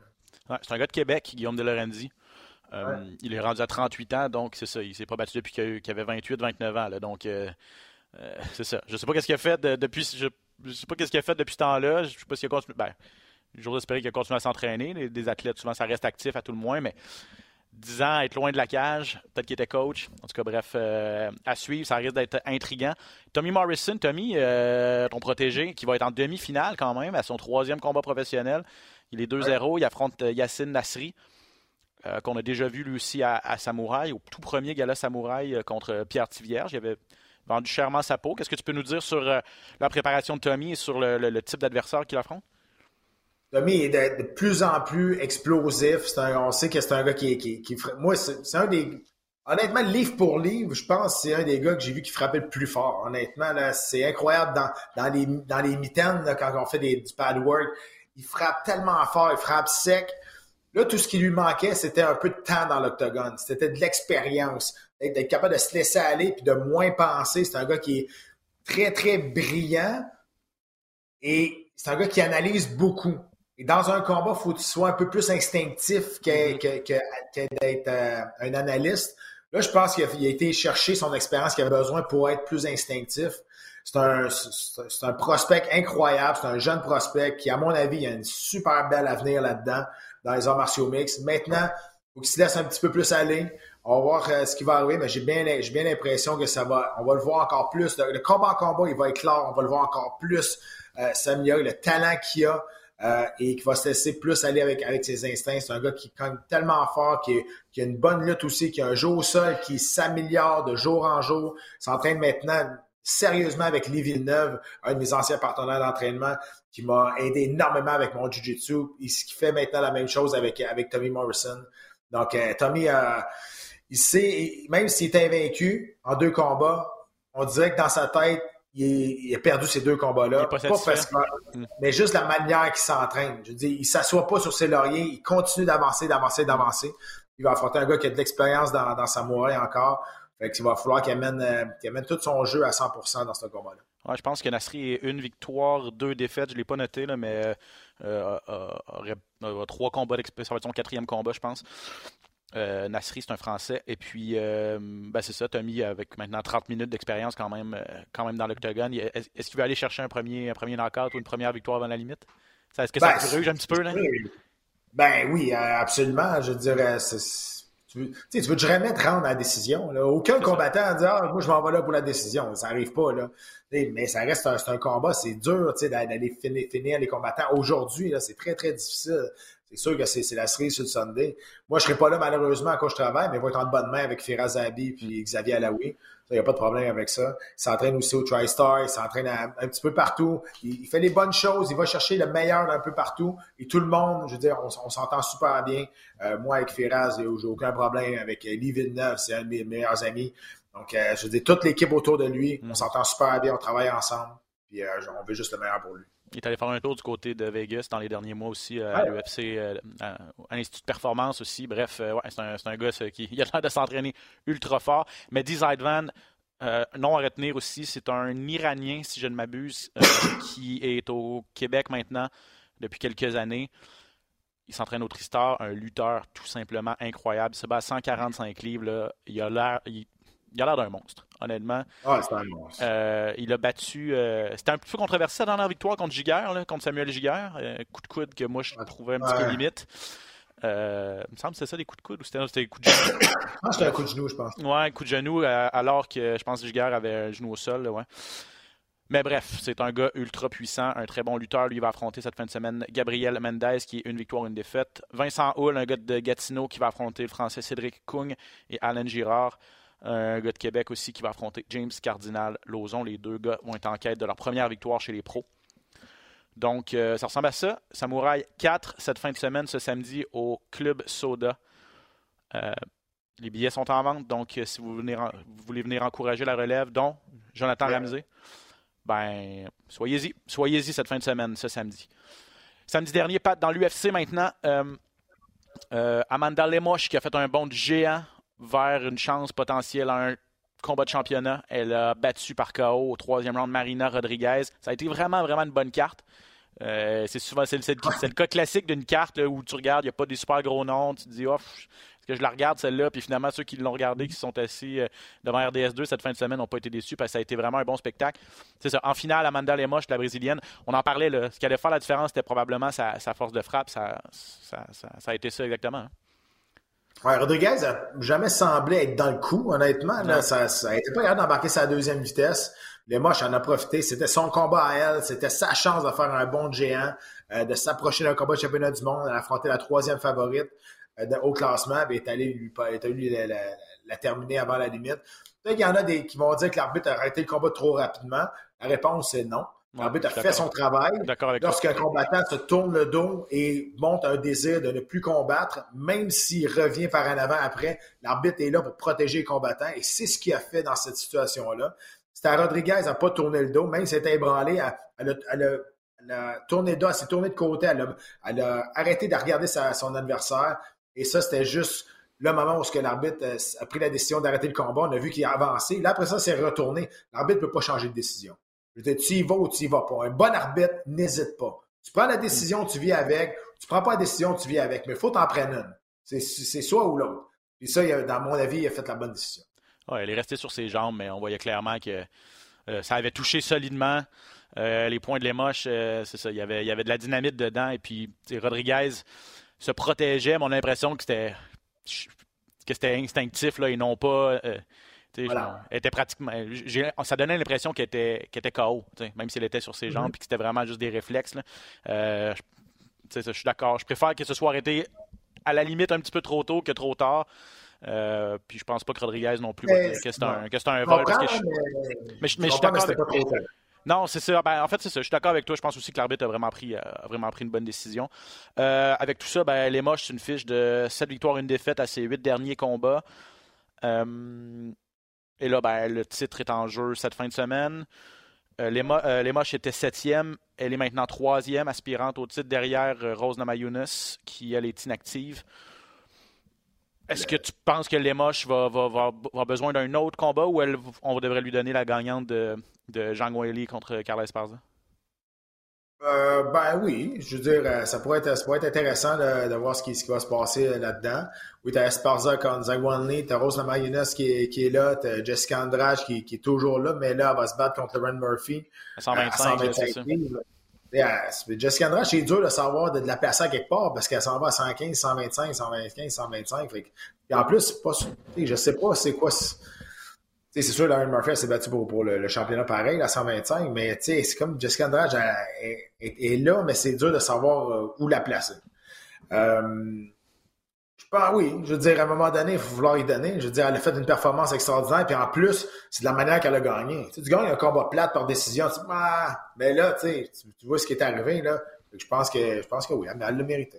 c'est un gars de Québec, Guillaume de Lorenzi. Euh, il est rendu à 38 ans, donc c'est ça. Il s'est pas battu depuis qu'il avait 28-29 ans. donc, euh, c'est ça. Je sais pas qu'est-ce qu'il a fait depuis. Je, sais pas qu'est-ce qu'il a fait depuis ce temps-là. Je sais pas s'il a continué. Ben, j'ose espérer qu'il a continué à s'entraîner. Des athlètes, souvent, ça reste actif à tout le moins, mais 10 ans, être loin de la cage. Peut-être qu'il était coach. En tout cas, bref, euh, à suivre. Ça risque d'être intriguant. Tommy Morrison, Tommy, euh, ton protégé, qui va être en demi-finale quand même, à son troisième combat professionnel. Il est 2-0. Il affronte euh, Yacine Nasri, qu'on a déjà vu lui aussi à, Samouraï, au tout premier gala Samouraï contre Pierre Tivierge. Il avait vendu chèrement sa peau. Qu'est-ce que tu peux nous dire sur la préparation de Tommy et sur le type d'adversaire qu'il affronte? Tommy est de, plus en plus explosif. on sait que c'est un gars qui, qui, qui moi, c'est un des, honnêtement, livre pour livre, je pense que c'est un des gars que j'ai vu qui frappait le plus fort. Honnêtement, c'est incroyable dans, dans les, dans les mitaines, quand on fait des, du pad work. Il frappe tellement fort, il frappe sec. Là, tout ce qui lui manquait, c'était un peu de temps dans l'octogone. C'était de l'expérience. D'être capable de se laisser aller puis de moins penser. C'est un gars qui est très, très brillant. Et c'est un gars qui analyse beaucoup. Et dans un combat, il faut que tu sois un peu plus instinctif que, mm-hmm. d'être euh, un analyste. Là, je pense qu'il a, été chercher son expérience qu'il avait besoin pour être plus instinctif. C'est un, prospect incroyable. C'est un jeune prospect qui, à mon avis, a une super belle avenir là-dedans, dans les arts martiaux mix. Maintenant, il faut qu'il se laisse un petit peu plus aller. On va voir euh, ce qui va arriver, mais j'ai bien, l'impression que ça va, on va le voir encore plus. Le, combat en combat, il va être clair. On va le voir encore plus. Euh, Samia, le talent qu'il a. euh, et qui va se laisser plus aller avec, avec ses instincts. C'est un gars qui cogne tellement fort, qui, qui, a une bonne lutte aussi, qui a un jeu au sol qui s'améliore de jour en jour. S'entraîne maintenant sérieusement avec Lee Villeneuve, un de mes anciens partenaires d'entraînement, qui m'a aidé énormément avec mon Jiu-Jitsu. Il fait maintenant la même chose avec, avec Tommy Morrison. Donc, euh, Tommy, euh, il sait, même s'il est invaincu en deux combats, on dirait que dans sa tête, il, a perdu ces deux combats-là. Pas, parce que, mm. mais juste la manière qu'il s'entraîne. Je veux dire, il s'assoit pas sur ses lauriers, il continue d'avancer, d'avancer, d'avancer. Il va affronter un gars qui a de l'expérience dans, dans sa moelle encore. Fait qu'il va falloir qu'il amène, euh, amène, tout son jeu à 100% dans ce combat-là. Ouais, je pense que Nasri est une victoire, deux défaites. Je ne l'ai pas noté, là, mais euh, aurait, trois combats d'expérience. Ça va être son quatrième combat, je pense. Euh, Nasri, c'est un Français. Et puis, euh, ben, c'est ça, Tommy, avec maintenant 30 minutes d'expérience quand même, euh, quand même dans l'octogone. Est-ce qu'il veut aller chercher un premier, un premier knockout ou une première victoire avant la limite? Est-ce que ça ben, gruge un petit peu? Là? Ben oui, absolument. Je dirais, tu veux, tu veux jamais te rendre à la décision. Aucun combattant dit Ah, moi je m'en vais là pour la décision. Ça n'arrive pas. Là. Mais ça reste un, un combat, c'est dur d'aller finir, finir, les combattants. Aujourd'hui, c'est très, très difficile. C'est sûr que c'est la série sur le Sunday. Moi, je serai pas là malheureusement quand je travaille, mais je vais être en bonne main avec Firaz Abi et Xavier Alaoui. Il n'y a pas de problème avec ça. Il s'entraîne aussi au TriStar, il s'entraîne un, petit peu partout. Il, fait les bonnes choses, il va chercher le meilleur d'un peu partout. Et tout le monde, je veux dire, on, s'entend super bien. Euh, moi, avec Firaz, j'ai aucun problème. Avec Lee Villeneuve, c'est un de mes meilleurs amis. Donc, euh, je veux dire, toute l'équipe autour de lui, on mm. s'entend super bien, on travaille ensemble. Puis euh, on veut juste le meilleur pour lui. Il est allé faire un tour du côté de Vegas dans les derniers mois aussi, euh, à l'UFC, euh, à, l'Institut de performance aussi. Bref, euh, ouais, c'est un, un, gars qui il a l'air de s'entraîner ultra fort. Mais D. Van, non à retenir aussi, c'est un Iranien, si je ne m'abuse, qui est au Québec maintenant depuis quelques années. Il s'entraîne au Tristar, un lutteur tout simplement incroyable. Il se bat à 145 livres. Là. Il a l'air il a l'air d'un monstre, honnêtement. Ah, c'est un. Euh, il a battu. Euh, c'était un peu controversé sa dernière victoire contre Giguère, contre Samuel Giguère. Euh, coup de coude que moi je trouvais un petit peu limite. il me semble que c'était ça des coups de coude ou c'était des coups de genou. Ah, c'était un coup de genou, je pense. Ouais, un coup de genou, alors que je pense que Giguère avait un genou au sol. ouais. Mais bref, c'est un gars ultra puissant, un très bon lutteur. Lui va affronter cette fin de semaine Gabriel Mendez, qui est une victoire, une défaite. Vincent Hull, un gars de Gatineau, qui va affronter le français Cédric Kung et Alain Girard un gars de Québec aussi qui va affronter James Cardinal Lozon. Les deux gars vont être en quête de leur première victoire chez les pros. Donc, euh, ça ressemble à ça. Samouraï 4 cette fin de semaine, ce samedi, au Club Soda. Euh, les billets sont en vente, donc euh, si vous, voulez venir encourager la relève, dont Jonathan Ramsey, ben, soyez-y. Soyez-y cette fin de semaine, ce samedi. Samedi dernier, Pat, dans l'UFC maintenant, Amanda Lemoche qui a fait un bond géant vers une chance potentielle à un combat de championnat. Elle a battu par KO au troisième round Marina Rodriguez. Ça a été vraiment, vraiment une bonne carte. Euh, c'est souvent c'est, le cas classique d'une carte où tu regardes, il n'y a pas des super gros noms, tu te dis, oh, est-ce que je la regarde celle-là? Puis finalement, ceux qui l'ont regardé, qui sont assis euh, devant RDS2 cette fin de semaine, n'ont pas été déçus parce que ça a été vraiment un bon spectacle. C'est ça. En finale, Amanda Lemoche, la brésilienne, on en parlait, là, ce qui allait faire la différence, c'était probablement sa, force de frappe. Ça, a été ça exactement. Hein. Ouais, Rodriguez n'a jamais semblé être dans le coup, honnêtement. Là, ça, ça été pas capable d'embarquer sa deuxième vitesse. Les moches en a profité. C'était son combat à elle. C'était sa chance de faire un bon géant, euh, de s'approcher d'un combat de championnat du monde, d'affronter la troisième favorite euh, au classement, et est allé lui, est la, la, la, terminer avant la limite. Peut-être qu'il y en a des qui vont dire que l'arbitre a arrêté le combat trop rapidement. La réponse, c'est non. L'arbitre a fait son travail. Lorsqu'un combattant se tourne le dos et monte un désir de ne plus combattre, même s'il revient par en avant après, l'arbitre est là pour protéger le combattant et c'est ce qu'il a fait dans cette situation-là. C'était Rodriguez n'a pas tourné le dos, même s'il était ébranlé, elle, a, tourné le dos, elle s'est tournée de côté, elle a, arrêté de regarder son adversaire et ça, c'était juste le moment où l'arbitre a pris la décision d'arrêter le combat. On a vu qu'il a avancé. Là, après ça, c'est retourné. L'arbitre ne peut pas changer de décision. Je veux dire, tu y vas ou tu y vas pas. Un bon arbitre, n'hésite pas. Tu prends la décision, tu vis avec. Tu prends pas la décision, tu vis avec. Mais il faut t'en prendre une. C'est soit ou l'autre. Puis ça, dans mon avis, il a fait la bonne décision. Ouais, elle est restée sur ses jambes, mais on voyait clairement que euh, ça avait touché solidement. Euh, les points de l'émoche, euh, c'est ça. Il y, avait, il y avait de la dynamite dedans. Et puis, Rodriguez se protégeait. Mais on a l'impression que c'était que c'était instinctif là, et non pas était pratiquement, ça donnait l'impression qu'elle était, était KO, même si elle était sur ses jambes et mhm. que c'était vraiment juste des réflexes. Euh, je suis d'accord. Je préfère que ce soit arrêté à la limite un petit peu trop tôt que trop tard. Euh, puis je pense pas que Rodriguez non plus Mais- que c'est un, que vol. parce que je- mais- mais je, mais je suis d'accord non, c'est ça. Ben, en fait, c'est ça. Je suis d'accord avec toi. Je pense aussi que l'arbitre a vraiment pris, euh, a vraiment pris une bonne décision. Euh, avec tout ça, ben, les moches, c'est une fiche de 7 victoires, une défaite à ses 8 derniers combats. Euh, et là, ben, le titre est en jeu cette fin de semaine. Euh, les, Mo- euh, les moches était septième. Elle est maintenant troisième, aspirante au titre derrière euh, Rose Namajunas, qui, elle, est inactive. Est-ce que tu penses que les moches va, va, va, va avoir besoin d'un autre combat ou elle, on devrait lui donner la gagnante de, de Jean Weili contre Carla Esparza? Euh, ben oui, je veux dire, euh, ça pourrait être, ça pourrait être intéressant de, de voir ce qui, ce qui va se passer euh, là-dedans. Oui, t'as Esparza contre Zhang Wanli, t'as Rose Namajunas qui est, qui est là, t'as Jessica Andrade qui, qui est toujours là, mais là, elle va se battre contre Lauren Murphy. À à 125, là, c'est ça. 125 livres. Et, euh, c'est- Jessica Andrade, c'est dur de savoir de, de la placer à quelque part parce qu'elle s'en va à 115, 125, 125, 125. Fait que- et en plus, c'est pas, je sais pas c'est quoi. C'est- sûr, Lauren Murphy s'est battue pour, le, championnat pareil, à 125, mais c'est comme Jessica Andrade est là, mais c'est dur de savoir euh, où la placer. Euh, je pense, oui, je veux dire, à un moment donné, il faut vouloir y donner. Je veux dire, elle a fait une performance extraordinaire, puis en plus, c'est de la manière qu'elle a gagné. Tu, sais, gagnes un combat plate par décision, tu ah, mais là, tu, vois ce qui est arrivé, là. Je pense que, je pense que oui, elle, l'a mérité.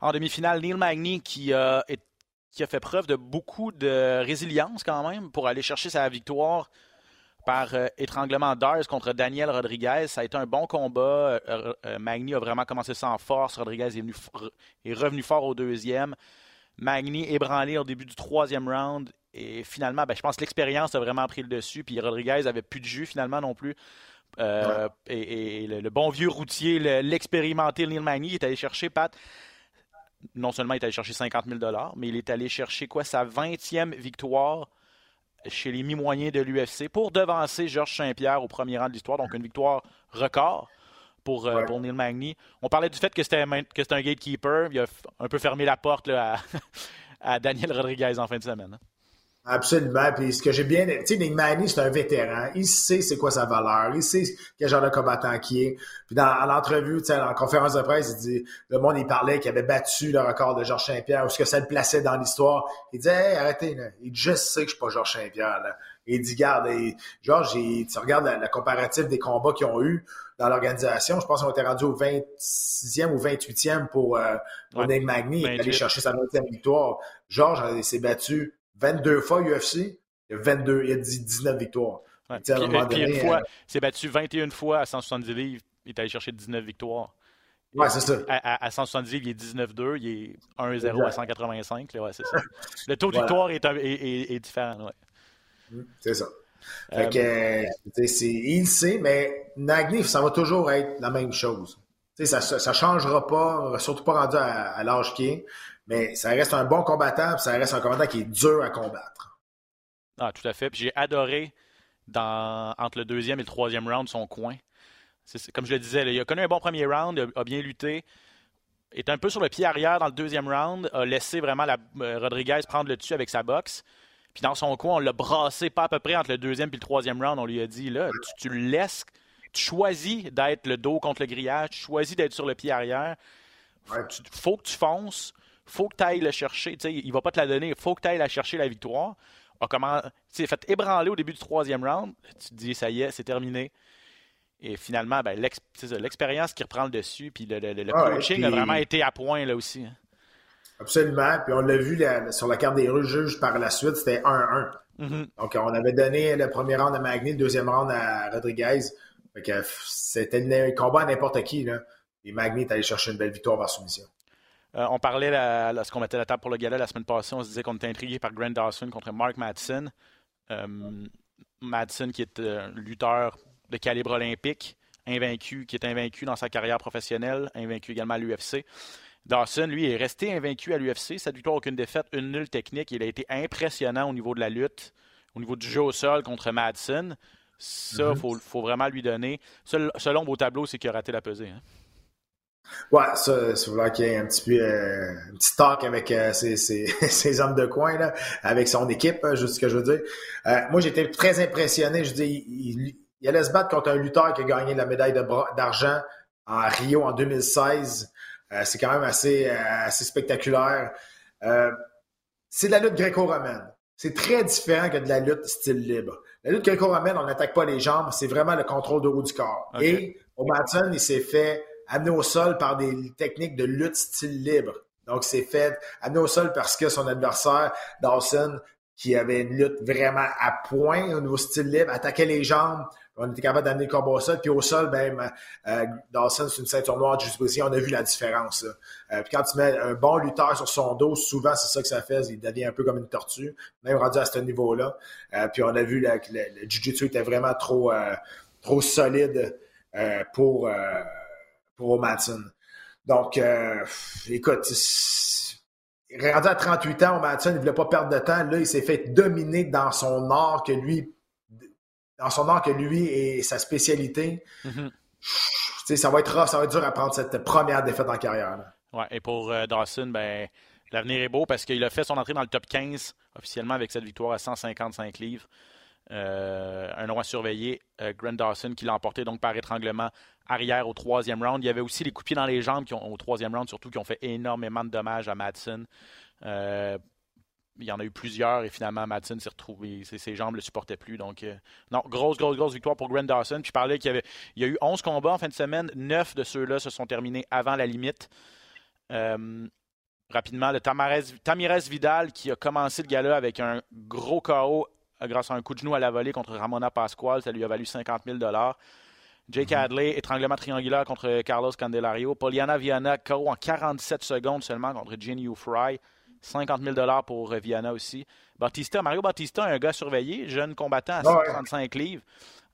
En demi-finale, Neil Magny qui, a est- qui a fait preuve de beaucoup de résilience quand même pour aller chercher sa victoire par euh, étranglement d'Ars contre Daniel Rodriguez. Ça a été un bon combat. Euh, euh, Magny a vraiment commencé en force. Rodriguez est, venu f- est revenu fort au deuxième. Magny ébranlé au début du troisième round. Et finalement, ben, je pense que l'expérience a vraiment pris le dessus. Puis Rodriguez avait plus de jus finalement non plus. Et, et le, le bon vieux routier, le- l'expérimenté Neil Magny est allé chercher, Pat, non seulement il est allé chercher 50 000 mais il est allé chercher quoi? Sa 20e victoire chez les mi-moyens de l'UFC pour devancer Georges Saint-Pierre au premier rang de l'histoire. Donc une victoire record pour, euh, Ouais. pour Neil Magny. On parlait du fait que c'était un, gatekeeper. Il a un peu fermé la porte là, à, à Daniel Rodriguez en fin de semaine. hein. Absolument. Puis ce que j'ai bien, tu sais, Nick Manny, c'est un vétéran. Il sait c'est quoi sa valeur. Il sait quel genre de combattant qui est. Puis dans à l'entrevue, tu sais, en conférence de presse, il dit, le monde, il parlait qu'il avait battu le record de Georges Saint-Pierre, ou ce que ça le plaçait dans l'histoire. Il dit, hey, arrêtez, là. Il dit, je sais que je suis pas Georges Saint-Pierre, là. Il dit, garde, et, Georges, il- tu regardes la, la comparative des combats qu'ils ont eu dans l'organisation. Je pense qu'on était rendu au 26e ou 28e pour, euh, pour Ouais. Nick Magny. Il est 28. allé chercher sa 20e victoire. Georges, s'est battu 22 fois UFC. Il a 22, il a dit 19 victoires. Ouais. Puis, une donné, fois, euh, il s'est battu 21 fois à 170 livres. Il est allé chercher 19 victoires. Ouais, c'est ça. À, à- à 170 livres, il est 19-2. Il est 1-0 à Exact. 185. là, ouais, c'est ça. Le taux de Voilà. victoire est, un- est- est- est différent. ouais. C'est ça. Euh, Fait que, euh, c'est- il sait, mais Nagny, ça va toujours être la même chose. Ça, ça changera pas, surtout pas rendu à, à l'âge qu'il est, mais ça reste un bon combattant, puis ça reste un combattant qui est dur à combattre. Ah, tout à fait. Puis j'ai adoré dans, entre le deuxième et le troisième round son coin. C'est- comme je le disais, là, il a connu un bon premier round, a, a bien lutté, est un peu sur le pied arrière dans le deuxième round, a laissé vraiment la, euh, Rodriguez prendre le dessus avec sa boxe. Puis dans son coin, on l'a brassé pas à peu près entre le deuxième et le troisième round. On lui a dit, là, tu, le laisses, tu choisis d'être le dos contre le grillage, tu choisis d'être sur le pied arrière. Ouais. Tu- faut que tu fonces, faut que tu ailles le chercher. Tu sais, il va pas te la donner, faut que tu ailles la chercher la victoire. A comment, tu sais, fait ébranler au début du troisième round. Tu te dis, ça y est, c'est terminé. Et finalement, ben, l'expérience qui reprend le dessus, puis le, le- le Ouais, coaching puis- a vraiment été à point là aussi. hein. Absolument. Puis on l'a vu la- sur la carte des juges par la suite, c'était 1-1. Mhm. Donc, on avait donné le premier round à Magny, le deuxième round à Rodriguez. C'était un combat à n'importe qui, là. Et Magny est allé chercher une belle victoire par soumission. Euh, on parlait, la- lorsqu'on mettait la table pour le gala la semaine passée, on se disait qu'on était intrigué par Grant Dawson contre Mark Madsen. Euh, Madsen, qui est euh, un lutteur de calibre olympique, invaincu, qui est invaincu dans sa carrière professionnelle, invaincu également à l'UFC. Dawson, lui, est resté invaincu à l'UFC. Cette victoire, aucune défaite, une nulle technique. Il a été impressionnant au niveau de la lutte, au niveau du jeu au sol contre Madsen. Ça, il faut, faut vraiment lui donner. Seul, seul ombre au tableau, c'est qu'il a raté la pesée. hein. Ouais, ça, c'est vrai qu'il y ait un petit peu euh, un petit talk avec euh, ses, ses, ses hommes de coin, là, avec son équipe, hein, juste ce que je veux dire. Euh, moi, j'étais très impressionné. Je dis, il, il, il allait se battre contre un lutteur qui a gagné la médaille d'argent en Rio en 2016. c'est quand même assez, assez spectaculaire. c'est de la lutte gréco-romaine. C'est très différent que de la lutte style libre. La lutte gréco-romaine, on n'attaque pas les jambes, c'est vraiment le contrôle de haut du corps. Et au il s'est fait amener au sol par des techniques de lutte style libre. Donc, c'est fait amener au sol parce que son adversaire, Dawson, qui avait une lutte vraiment à point au niveau style libre, attaquait les jambes. On était capable d'amener le combat au sol. Puis au sol, ben, euh, Dawson, c'est une ceinture noire de jiu On a vu la différence. Euh, puis quand tu mets un bon lutteur sur son dos, souvent, c'est ça que ça fait. Il devient un peu comme une tortue, même rendu à ce niveau-là. Euh, puis on a vu que le, le jiu-jitsu était vraiment trop, euh, trop solide pour, pour Matson. Donc, écoute, rendu à 38 ans, Matson, il ne voulait pas perdre de temps. Là, il s'est fait dominer dans son art que lui, dans son art que lui et sa spécialité. Ça va être ça va être dur à prendre cette première défaite en carrière. Ouais, et pour euh, Dawson, ben, l'avenir est beau parce qu'il a fait son entrée dans le top 15 officiellement avec cette victoire à 155 livres. Euh, un nom à surveiller, euh, Dawson, qui l'a emporté donc par étranglement arrière au troisième round. Il y avait aussi les coups dans les jambes qui ont, au troisième round, surtout, qui ont fait énormément de dommages à Madsen. Euh, il y en a eu plusieurs et finalement Madsen s'est retrouvé, ses, jambes ne le supportaient plus. Donc, non, grosse, grosse, grosse victoire pour Grant Dawson. Puis y avait il y a eu 11 combats en fin de semaine. 9 de ceux-là se sont terminés avant la limite. rapidement, le Tamirez Vidal qui a commencé le gala avec un gros KO grâce à un coup de genou à la volée contre Ramona Pascual. Ça lui a valu 50 000 Jake mm-hmm. Hadley, étranglement triangulaire contre Carlos Candelario. Poliana Viana, KO en 47 secondes seulement contre Jenny Fry. 50 000 pour euh, Viana aussi. Batista, Mario Batista, un gars surveillé, jeune combattant à 135 livres,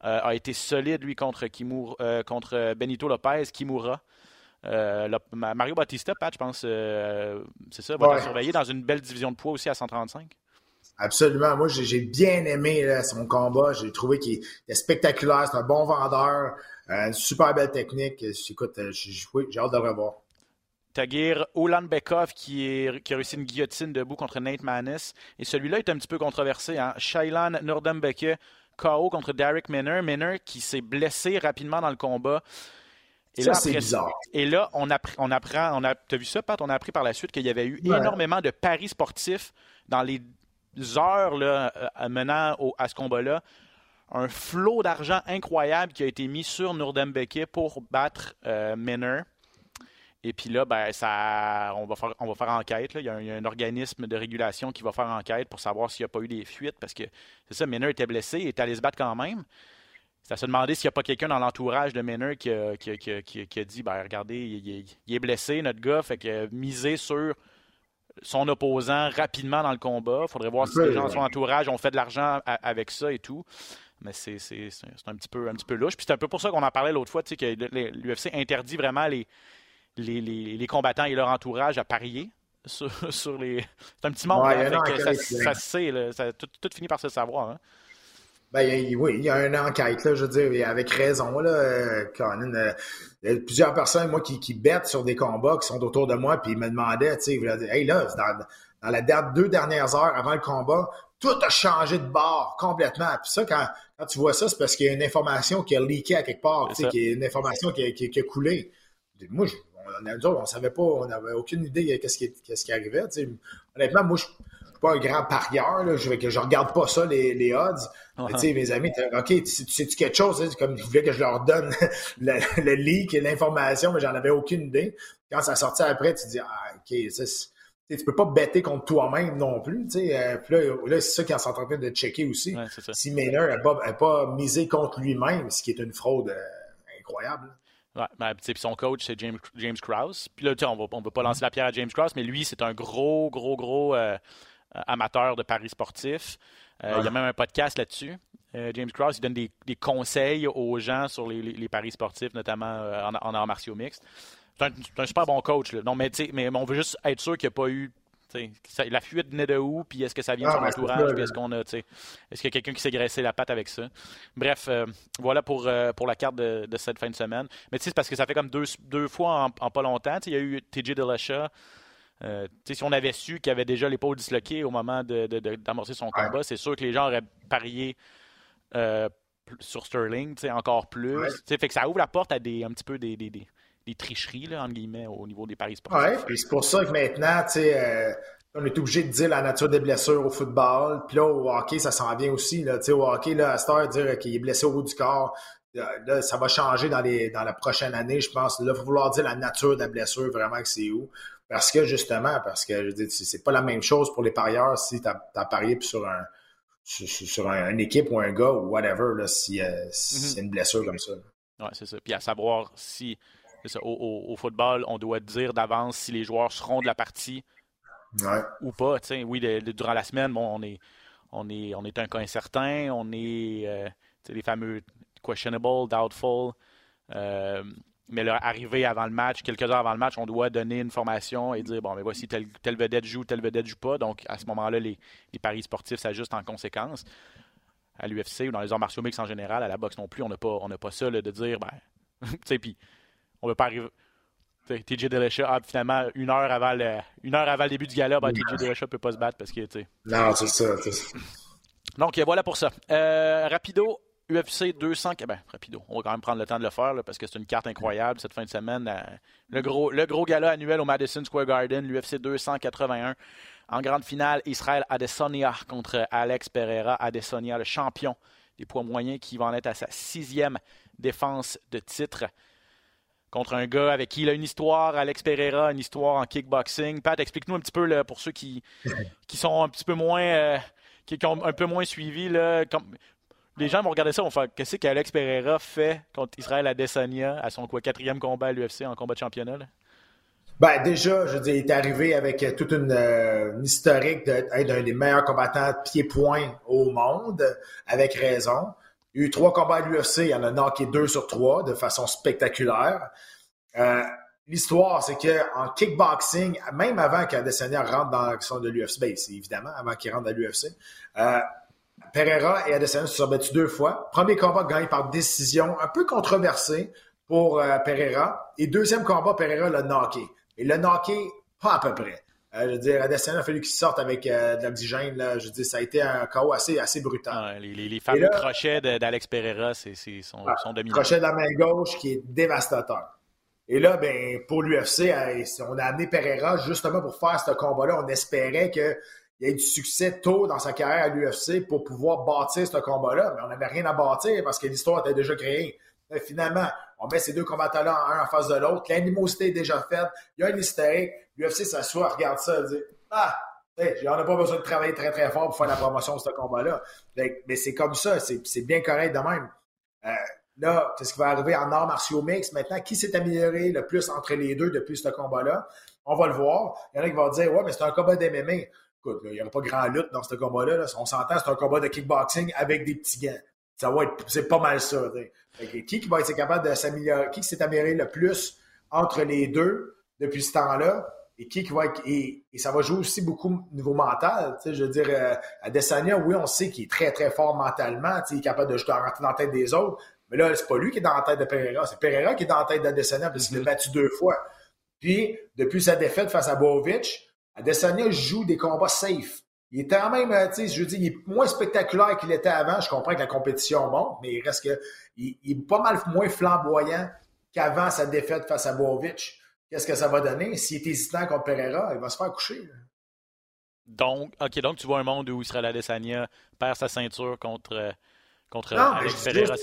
euh, a été solide, lui, contre, euh, contre Benito Lopez, Kimura. Mario Batista, Pat, je pense, c'est ça, va être surveillé dans une belle division de poids aussi à 135. Absolument. Moi, j'ai bien aimé son combat. J'ai trouvé qu'il est spectaculaire. C'est un bon vendeur. Euh, une super belle technique. Écoute, euh, j'ai hâte de le revoir. Tagir Ulanbekov qui, qui a réussi une guillotine debout contre Nate Mannis. Et celui-là est un petit peu controversé. Hein? Shailan Nordembeke, KO contre Derek Minner. Minner qui s'est blessé rapidement dans le combat. Et ça, c'est bizarre. Et là, on, apprend, on apprend, on a, as vu ça, Pat? On a appris par la suite qu'il y avait eu énormément de paris sportifs dans les heures euh, menant à ce combat-là, un flot d'argent incroyable qui a été mis sur Nurdembeke pour battre euh. Et puis là, ben, ça, on, va faire, enquête. Il, y a un, organisme de régulation qui va faire enquête pour savoir s'il n'y a pas eu des fuites. Parce que c'est ça, Minner était blessé et est allé se battre quand même. À se demander s'il n'y a pas quelqu'un dans l'entourage de Minner qui a, dit ben, regardez, il, il, est blessé, notre gars, fait que miser sur son opposant rapidement dans le combat. Il faudrait voir si les gens de son entourage ont fait de l'argent avec ça et tout. Mais c'est un petit peu un petit peu louche. Puis c'est un peu pour ça qu'on en parlait l'autre fois, que l'UFC interdit vraiment les, les, combattants et leur entourage à parier sur, les. C'est un petit monde. ça, ça, se sait, ça, tout, tout, finit par se savoir. Hein. Ben, oui, il y a une enquête, là, je veux dire, avec raison, là, euh, euh, il y a plusieurs personnes, moi, qui, qui bêtent sur des combats, qui sont autour de moi, puis ils me demandaient, tu sais, hey, là, dans, dans les deux dernières heures avant le combat, tout a changé de bord complètement. Puis ça, quand, quand tu vois ça, c'est parce qu'il y a une information qui a leaké à quelque part, tu sais, qu'il y a une information qui a, qui, a coulé. Moi, je, on, on, savait pas, on n'avait aucune idée de ce qui, qu'est-ce qui arrivait. Tu sais. Honnêtement, moi, je pas un grand parieur, là, je, que je regarde pas ça, les, les odds. tu sais, mes amis, OK, tu, sais-tu quelque chose? Hein? Comme ils voulaient que je leur donne le, le leak et l'information, mais j'en avais aucune idée. Quand ça sortait après, tu dis, ah, OK, tu peux pas bêter contre toi-même non plus. Euh, là, c'est ça qu'ils sont en train de checker aussi. si Maynard n'a pas, pas, misé contre lui-même, ce qui est une fraude euh, incroyable. Ouais, ben, son coach, c'est James, James Krause. Puis là, on ne va pas lancer la pierre à James Krause, mais lui, c'est un gros, gros, gros euh, amateur de paris sportifs. Euh, il y a même un podcast là-dessus. Euh, James Cross, il donne des, conseils aux gens sur les, paris sportifs, notamment en, en arts martiaux mixtes. C'est un, super bon coach. Non, mais, mais on veut juste être sûr qu'il n'y a pas eu la fuite venait de où, puis est-ce que ça vient de son ah, entourage, puis est-ce qu'on a, est-ce qu'il y a quelqu'un qui s'est graissé la patte avec ça? Bref, voilà pour, pour la carte de, cette fin de semaine. Mais tu sais, c'est parce que ça fait comme deux, deux fois en, pas longtemps. Il y a eu TJ Dillashaw, euh, si on avait su qu'il avait déjà l'épaule disloquée au moment d'amorcer son combat, c'est sûr que les gens auraient parié euh, sur Sterling, encore plus. Fait que ça ouvre la porte à des un petit peu des, des tricheries, là, entre guillemets, au niveau des paris sportifs. Puis c'est pour ça que maintenant, euh, on est obligé de dire la nature des blessures au football. Puis là, au hockey, ça s'en vient aussi. Là, au hockey, là, à cette heure, dire qu'il est blessé au bout du corps, là, ça va changer dans, les, dans la prochaine année, je pense. Là, il va vouloir dire la nature de la blessure, vraiment, que c'est où. Parce que, justement, parce que, je dis, c'est pas la même chose pour les parieurs si tu as, parié sur un sur, une équipe ou un gars ou whatever, là, si, euh, mm-hmm. c'est une blessure comme ça. Oui, c'est ça. Puis à savoir si au, football, on doit dire d'avance si les joueurs seront de la partie ou pas. Oui, durant la semaine, bon, on est, on est, on est un cas incertain, on est euh, les fameux questionable, doubtful. Euh, mais leur arrivé avant le match, quelques heures avant le match, on doit donner une formation et dire bon, mais voici telle, vedette joue, telle vedette joue pas. Donc à ce moment-là, les, paris sportifs s'ajustent en conséquence. À l'UFC ou dans les arts martiaux mix en général, à la boxe non plus, on n'a pas, pas ça de dire ben, tu sais, puis on veut pas arriver. TJ Dillashaw, ah, finalement, une heure, avant le, une heure avant le début du gala, ben, TJ Dillashaw peut pas se battre parce que, tu sais. Non, c'est ça, Donc, voilà pour ça. Euh, rapido, UFC 200. Ben, rapido. On va quand même prendre le temps de le faire parce que c'est une carte incroyable cette fin de semaine. Euh, le, gros, le gros gala annuel au Madison Square Garden, l'UFC 281. En grande finale, Israël Adesanya contre Alex Pereira. Adesanya, le champion des poids moyens qui va en être à sa sixième défense de titre contre un gars avec qui il a une histoire, Alex Pereira, une histoire en kickboxing. Pat, explique-nous un petit peu là, pour ceux qui, qui sont un petit peu moins euh, qui, ont un peu moins suivi. Là, les gens vont regarder ça, vont faire qu'est-ce qu'Alex Pereira fait contre Israël Adesanya à son quatrième combat à l'UFC en combat de championnat? Ben, déjà, je veux dire, il est arrivé avec toute une, euh, historique d'être un des meilleurs combattants pied-point au monde, avec raison. Il y a eu trois combats à l'UFC, il en a knocké deux sur trois de façon spectaculaire. Euh, l'histoire, c'est qu'en kickboxing, même avant qu'Adesanya rentre dans l'action de l'UFC, ben, évidemment avant qu'il rentre dans l'UFC, euh, Pereira et Adesanya se sont battus deux fois. Premier combat gagné par décision, un peu controversé pour euh, Pereira. Et deuxième combat, Pereira l'a knocké. Et l'a knocké pas à peu près. Euh, je veux dire, Adesanya a fallu qu'il sorte avec euh, de l'oxygène. Je veux dire, ça a été un chaos assez, assez brutal. les, fameux crochets d'Alex Pereira, c'est sont, ah, dominants. Crochet de la main gauche qui est dévastateur. Et là, ben, pour l'UFC, euh, on a amené Pereira justement pour faire ce combat-là. On espérait qu'il y ait du succès tôt dans sa carrière à l'UFC pour pouvoir bâtir ce combat-là. Mais on n'avait rien à bâtir parce que l'histoire était déjà créée. finalement, on met ces deux combattants-là un en face de l'autre. L'animosité est déjà faite. Il y a une hystérique. L'UFC s'assoit, regarde ça, dit Ah, on n'a pas besoin de travailler très très fort pour faire la promotion de ce combat-là. Mais c'est comme ça, c'est bien correct de même. Euh, là, c'est ce qui va arriver en arts martiaux mix. Maintenant, qui s'est amélioré le plus entre les deux depuis ce combat-là? On va le voir. Il y en a qui vont dire Ouais, mais c'est un combat d'MMA. Écoute, il n'y aura pas grand lutte dans ce combat-là. On s'entend, c'est un combat de kickboxing avec des petits gants. Ça va être, c'est pas mal ça. qui, qui va être capable de s'améliorer, qui s'est amélioré le plus entre les deux depuis ce temps-là? et qui, va et, ça va jouer aussi beaucoup au niveau mental. Je veux dire, euh, Adesanya, oui, on sait qu'il est très, très fort mentalement, il est capable de, rentrer dans la tête des autres, mais là, c'est pas lui qui est dans la tête de Pereira, c'est Pereira qui est dans la tête d'Adesanya parce qu'il l'a battu deux fois. Puis, depuis sa défaite face à Bovic, Adesanya joue des combats safe. Il est quand même, euh, tu sais, je veux dire, il est moins spectaculaire qu'il était avant. Je comprends que la compétition monte, mais il reste que, il, il est pas mal moins flamboyant qu'avant sa défaite face à Bovic qu'est-ce que ça va donner? S'il est hésitant contre Pereira, il va se faire coucher. Donc, OK, donc tu vois un monde où Israël Adesanya perd sa ceinture contre, euh, contre Alex Pereira.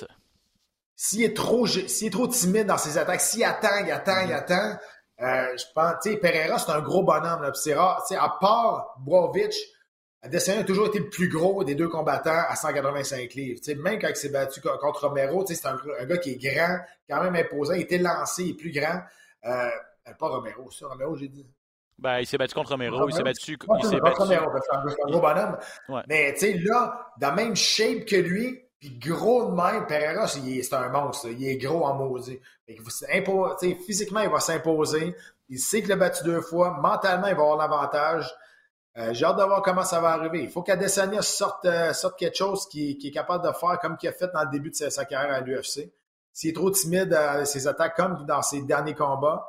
S'il est, trop, est trop timide dans ses attaques, s'il attend, il attend, il attend, euh, je pense, tu sais, Pereira, c'est un gros bonhomme. C'est rare. À part Brovic, Adesanya a toujours été le plus gros des deux combattants à 185 livres. même quand il s'est battu contre Romero, c'est un, un, gars qui est grand, quand même imposant. Il était lancé, il est plus grand. Euh, pas Romero, ça. Romero, j'ai dit? Ben, il s'est battu contre Romero, il s'est battu. il s'est battu. Romero, c'est un, gros bonhomme. Mais, tu sais, là, dans la même shape que lui, puis gros de même, Pereira, c'est un monstre. Il est gros en maudit. Physiquement, il va s'imposer. Il sait qu'il l'a battu deux fois. Mentalement, il va avoir l'avantage. Euh, j'ai hâte de voir comment ça va arriver. Il faut qu'Adesanya sorte, euh, sorte quelque chose qui, qui, est capable de faire comme qu'il a fait dans le début de sa, carrière à l'UFC. S'il est trop timide à ses attaques, comme dans ses derniers combats,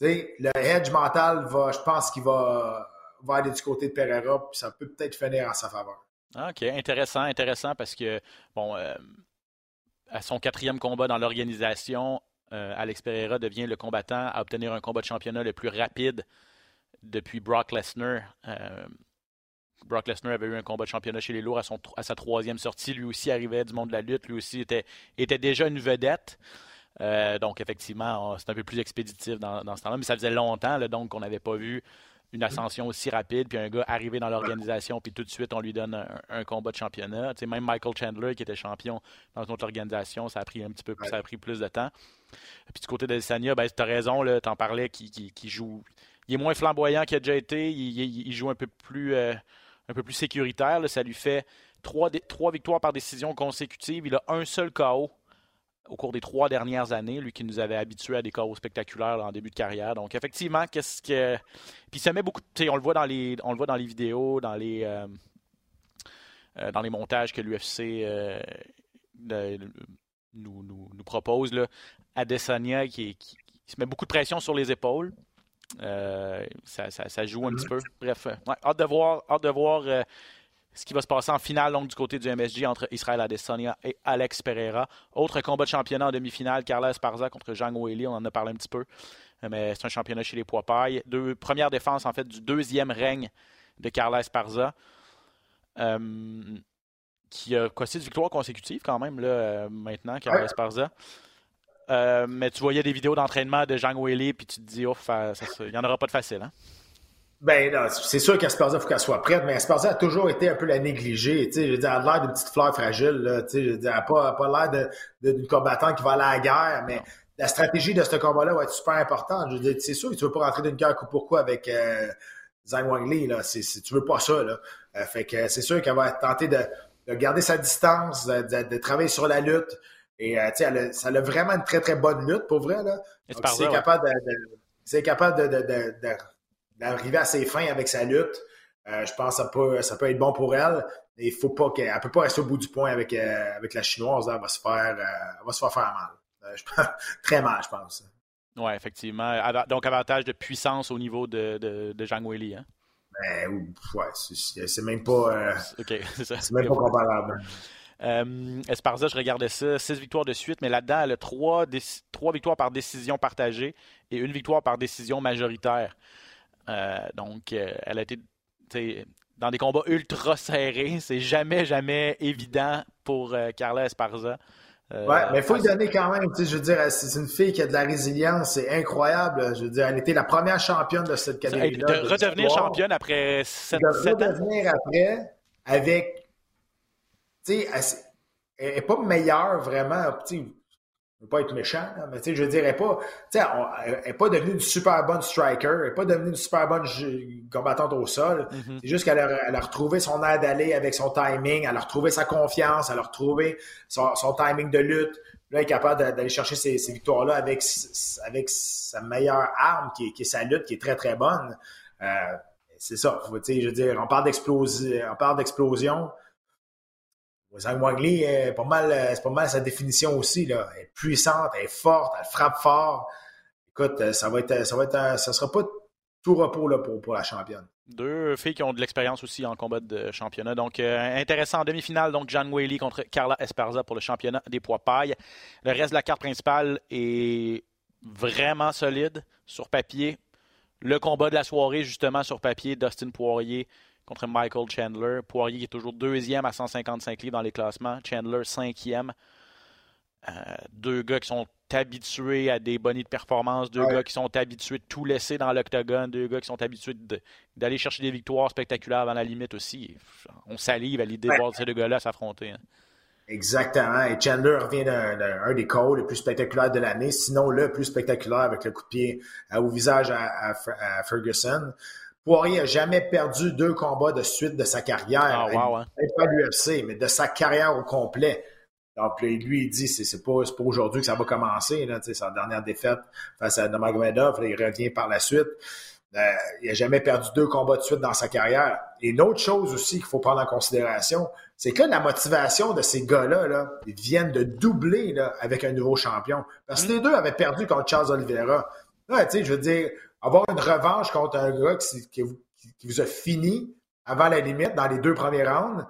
le hedge mental, va, je pense qu'il va, va aller du côté de Pereira, puis ça peut peut-être finir en sa faveur. OK, intéressant, intéressant parce que, bon, euh, à son quatrième combat dans l'organisation, Alex Pereira devient le combattant à obtenir un combat de championnat le plus rapide depuis Brock Lesnar. Brock Lesnar avait eu un combat de championnat chez les lourds à, sa troisième sortie. Lui aussi arrivait du monde de la lutte. Lui aussi était, déjà une vedette. Euh, donc, effectivement, c'est un peu plus expéditif dans, ce temps-là. Mais ça faisait longtemps donc qu'on n'avait pas vu une ascension aussi rapide, puis un gars arrivé dans l'organisation, puis tout de suite, on lui donne un, combat de championnat. même Michael Chandler, qui était champion dans notre organisation, ça a pris un petit peu plus, ça a pris plus de temps. Puis du côté d'Adesanya, ben, tu as raison, tu en parlais, qui, joue. Il est moins flamboyant qu'il a déjà été. Il, joue un peu plus. Euh, un peu plus sécuritaire. ça lui fait trois, trois victoires par décision consécutive. Il a un seul KO au cours des trois dernières années, lui qui nous avait habitués à des KO spectaculaires en début de carrière. Donc effectivement, qu'est-ce que. Puis ça met beaucoup on le voit dans les. On le voit dans les vidéos, dans les. Euh, euh, dans les montages que l'UFC euh, nous, nous, propose. Là. Adesanya qui, qui, se met beaucoup de pression sur les épaules. Euh, ça, joue un petit peu. Bref, euh, hâte de voir, hâte de voir ce qui va se passer en finale donc, du côté du MSG entre Israël Adesanya et Alex Pereira. Autre combat de championnat en demi-finale, Carlos Parza contre Jean Weili, on en a parlé un petit peu. Mais c'est un championnat chez les poids pailles. Deux, première défense en fait du deuxième règne de Carlos Parza. qui a quoi six victoires consécutives quand même là, maintenant, Carlos Parza. Euh, mais tu voyais des vidéos d'entraînement de Jean Whaley, puis tu te dis, il n'y en aura pas de facile. Hein? Ben, c'est sûr qu'Asparza, il faut qu'elle soit prête, mais Asparza a toujours été un peu la négligée. Je veux dire, elle a l'air d'une petite fleur fragile. Là, je veux dire, elle n'a pas, pas l'air d'une combattante qui va aller à la guerre, mais la stratégie de ce combat-là va être super importante. Je veux dire, c'est sûr que tu ne veux pas rentrer d'une guerre coup pour coup avec euh, Zhang Wanli. Là. C'est, tu veux pas ça. Là. Euh, fait que c'est sûr qu'elle va tenter de, de, garder sa distance, de, de travailler sur la lutte. Et euh, elle ça a vraiment une très, très bonne lutte, pour vrai. Là. C'est capable de, c'est capable d'arriver à ses fins avec sa lutte. Euh, je pense que ça peut, ça peut être bon pour elle. Il faut pas qu'elle ne peut pas rester au bout du point avec, euh, avec la chinoise. Elle va se faire, va se faire, faire mal. Je pense, très mal, je pense. Oui, effectivement. Donc, avantage de puissance au niveau de, de, de Zhang Weili. Hein? Ben, ouais, c'est même pas. c'est même pas comparable. Euh, Esparza, je regardais ça, 6 victoires de suite, mais là-dedans, elle a 3, victoires par décision partagée et une victoire par décision majoritaire. Euh, donc, euh, elle a été dans des combats ultra serrés. C'est jamais, jamais évident pour Carla Esparza. ouais, mais il faut lui donner quand même. Je veux dire, c'est une fille qui a de la résilience. C'est incroyable. Je veux dire, elle était la première championne de cette catégorie. De, redevenir championne après 7 ans? De redevenir après avec elle n'est pas meilleure vraiment. Je ne veux pas être méchant, mais je veux dire, elle n'est pas, devenue une super bonne striker, elle n'est pas devenue une super bonne combattante au sol. Mm-hmm. C'est juste qu'elle a, retrouvé son air d'aller avec son timing, elle a retrouvé sa confiance, elle a retrouvé son, timing de lutte. Là, elle est capable d'aller chercher ces, victoires-là avec, avec sa meilleure arme, qui est, sa lutte, qui est très, très bonne. Euh, c'est ça. je veux dire, on parle d'explosion. Pas mal, c'est pas mal sa définition aussi. Là. Elle est puissante, elle est forte, elle frappe fort. Écoute, ça va être, ça va être, ça sera pas tout repos là, pour, la championne. Deux filles qui ont de l'expérience aussi en combat de championnat. Donc, euh, intéressant en demi-finale. Donc, John Whaley contre Carla Esparza pour le championnat des poids pailles. Le reste de la carte principale est vraiment solide sur papier. Le combat de la soirée, justement, sur papier, Dustin Poirier contre Michael Chandler. Poirier qui est toujours deuxième à 155 livres dans les classements. Chandler cinquième. Euh, deux gars qui sont habitués à des bonnies de performance, deux gars qui sont habitués de tout laisser dans l'octogone, deux gars qui sont habitués d'aller chercher des victoires spectaculaires avant la limite aussi. On salive à l'idée de voir ces deux gars-là s'affronter. Hein. Exactement. Et Chandler revient d'un des calls les plus spectaculaires de l'année, sinon le plus spectaculaire avec le coup de pied au visage à Ferguson. Poirier n'a jamais perdu deux combats de suite de sa carrière. Ah, wow, hein. Pas l'UFC, mais de sa carrière au complet. Donc, lui, il dit c'est, pas, pas aujourd'hui que ça va commencer. Là, sa dernière défaite face à Nurmagomedov, il revient par la suite. Euh, il n'a jamais perdu deux combats de suite dans sa carrière. Et une autre chose aussi qu'il faut prendre en considération, c'est que la motivation de ces gars-là, là, ils viennent de doubler là, avec un nouveau champion. Parce que mm. les deux avaient perdu contre Charles Oliveira. Là, tu sais, je veux dire, avoir une revanche contre un gars qui, vous a fini avant la limite dans les deux premiers rounds,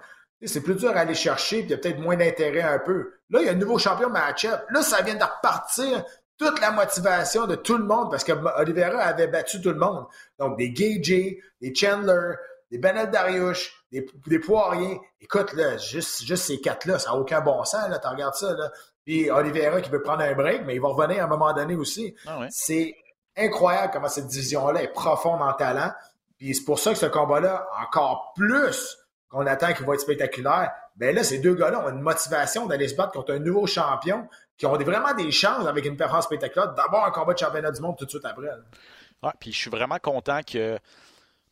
c'est plus dur à aller chercher, puis il y a peut-être moins d'intérêt un peu. Là, il y a un nouveau champion match-up. Là, ça vient de repartir. toute la motivation de tout le monde parce que Oliveira avait battu tout le monde. Donc, des Gagey, des Chandler, des Benel Dariush, des, des Poiriers. Écoute, là, juste, juste ces quatre-là, ça n'a aucun bon sens, là. Tu regardes ça, là. Puis Oliveira qui veut prendre un break, mais il va revenir à un moment donné aussi. Ah c'est incroyable comment cette division-là est profonde en talent. Puis c'est pour ça que ce combat-là, encore plus qu'on attend qu'il va être spectaculaire, ben là, ces deux gars-là ont une motivation d'aller se battre contre un nouveau champion qui ont vraiment des chances avec une performance spectaculaire d'avoir un combat de championnat du monde tout de suite après. Ouais, puis je suis vraiment content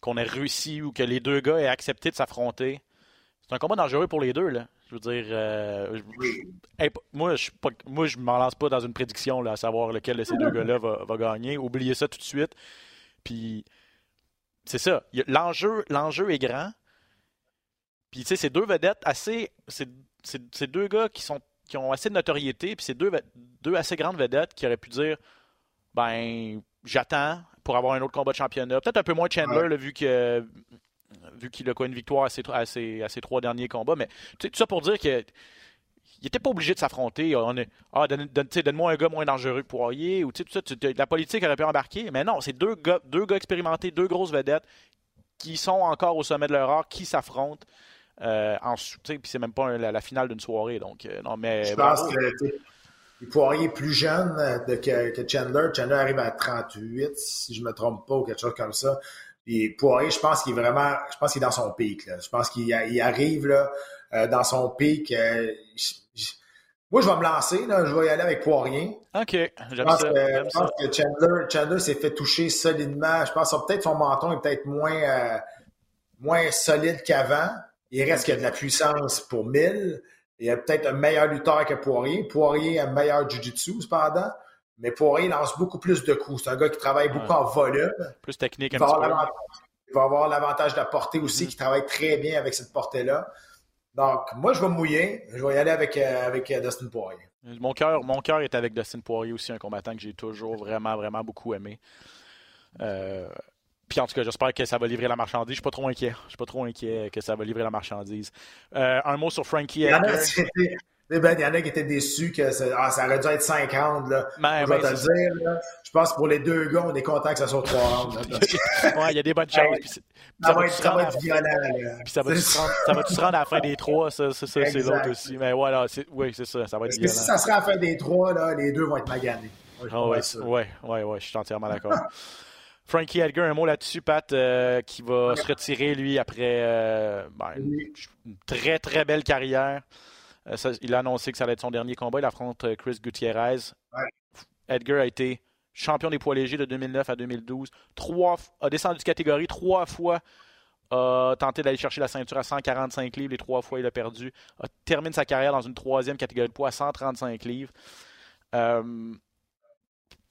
qu'on ait réussi ou que les deux gars aient accepté de s'affronter. C'est un combat dangereux pour les deux, là. Je veux dire, euh, moi, je moi, je m'en lance pas dans une prédiction là, à savoir lequel de ces deux gars-là va, va, gagner. Oubliez ça tout de suite. Puis, c'est ça. L'enjeu, l'enjeu est grand. Puis, tu sais, c'est deux vedettes assez. C'est deux gars qui, sont, qui ont assez de notoriété. Puis, c'est deux, deux assez grandes vedettes qui auraient pu dire ben, j'attends pour avoir un autre combat de championnat. Peut-être un peu moins Chandler, vu que vu qu'il a quoi une victoire à ses, à, trois derniers combats. Mais tout ça pour dire que il n'était pas obligé de s'affronter. On est, ah, donne, moi un gars moins dangereux que Poirier. Ou, tout ça, la politique aurait pu embarquer. Mais non, c'est deux gars, deux gars expérimentés, deux grosses vedettes qui sont encore au sommet de leur art, qui s'affrontent. Euh, puis c'est même pas la, finale d'une soirée. Donc, euh, non, mais, Je pense que Poirier est plus jeune euh, de, que, que, Chandler. Chandler arrive à 38, si je me trompe pas, ou quelque chose comme ça. Puis Poirier, je pense qu'il est vraiment, je pense qu'il est dans son pic. Là. Je pense qu'il arrive là, euh, dans son pic. Euh, moi, je vais me lancer. Là. Je vais y aller avec Poirier. OK. J'aime ça. je pense que Chandler, Chandler s'est fait toucher solidement. Je pense que peut-être son menton est peut-être moins, euh, moins solide qu'avant. Il reste qu'il y a de la puissance pour 1000. Il y a peut-être un meilleur lutteur que Poirier. Poirier a un meilleur jiu-jitsu, cependant. Mais Poirier lance beaucoup plus de coups. C'est un gars qui travaille beaucoup en volume. Plus technique il va, avoir il va avoir l'avantage de la portée aussi, mm-hmm. qui travaille très bien avec cette portée-là. Donc, moi, je vais me mouiller. Je vais y aller avec, euh, avec euh, Dustin Poirier. Mon cœur, mon cœur est avec Dustin Poirier aussi, un combattant que j'ai toujours vraiment, vraiment beaucoup aimé. Euh, puis en tout cas, j'espère que ça va livrer la marchandise. Je suis pas trop inquiet. Je suis pas trop inquiet que ça va livrer la marchandise. un mot sur Frankie. Eh ben, il y en a qui étaient déçus que ça, ah, ça aurait dû être 50. Là. Ben, je vais te le dire. Là. Je pense que pour les deux gars, on est content que ça soit 3 rounds. ouais, il y a des bonnes chances. ça, va être, être violent. Puis ça va-tu se, rendre, se rendre à la fin des trois? Ça, ça, ça c'est l'autre aussi. Mais voilà, oui, c'est ça. Ça va être Parce violent. Que si ça sera à la fin des trois, là, les deux vont être maganés. Oui, oui, oui, ouais, je suis entièrement d'accord. Frankie Edgar, un mot là-dessus, Pat, euh, qui va se retirer, lui, après euh, ben, une très, très belle carrière. Euh, il a annoncé que ça allait être son dernier combat. Il affronte euh, Chris Gutierrez. Edgar a été champion des poids légers de 2009 à 2012. Trois, a descendu de catégorie trois fois. A tenté d'aller chercher la ceinture à 145 livres. Les trois fois, il a perdu. A terminé sa carrière dans une troisième catégorie de poids à 135 livres. Euh,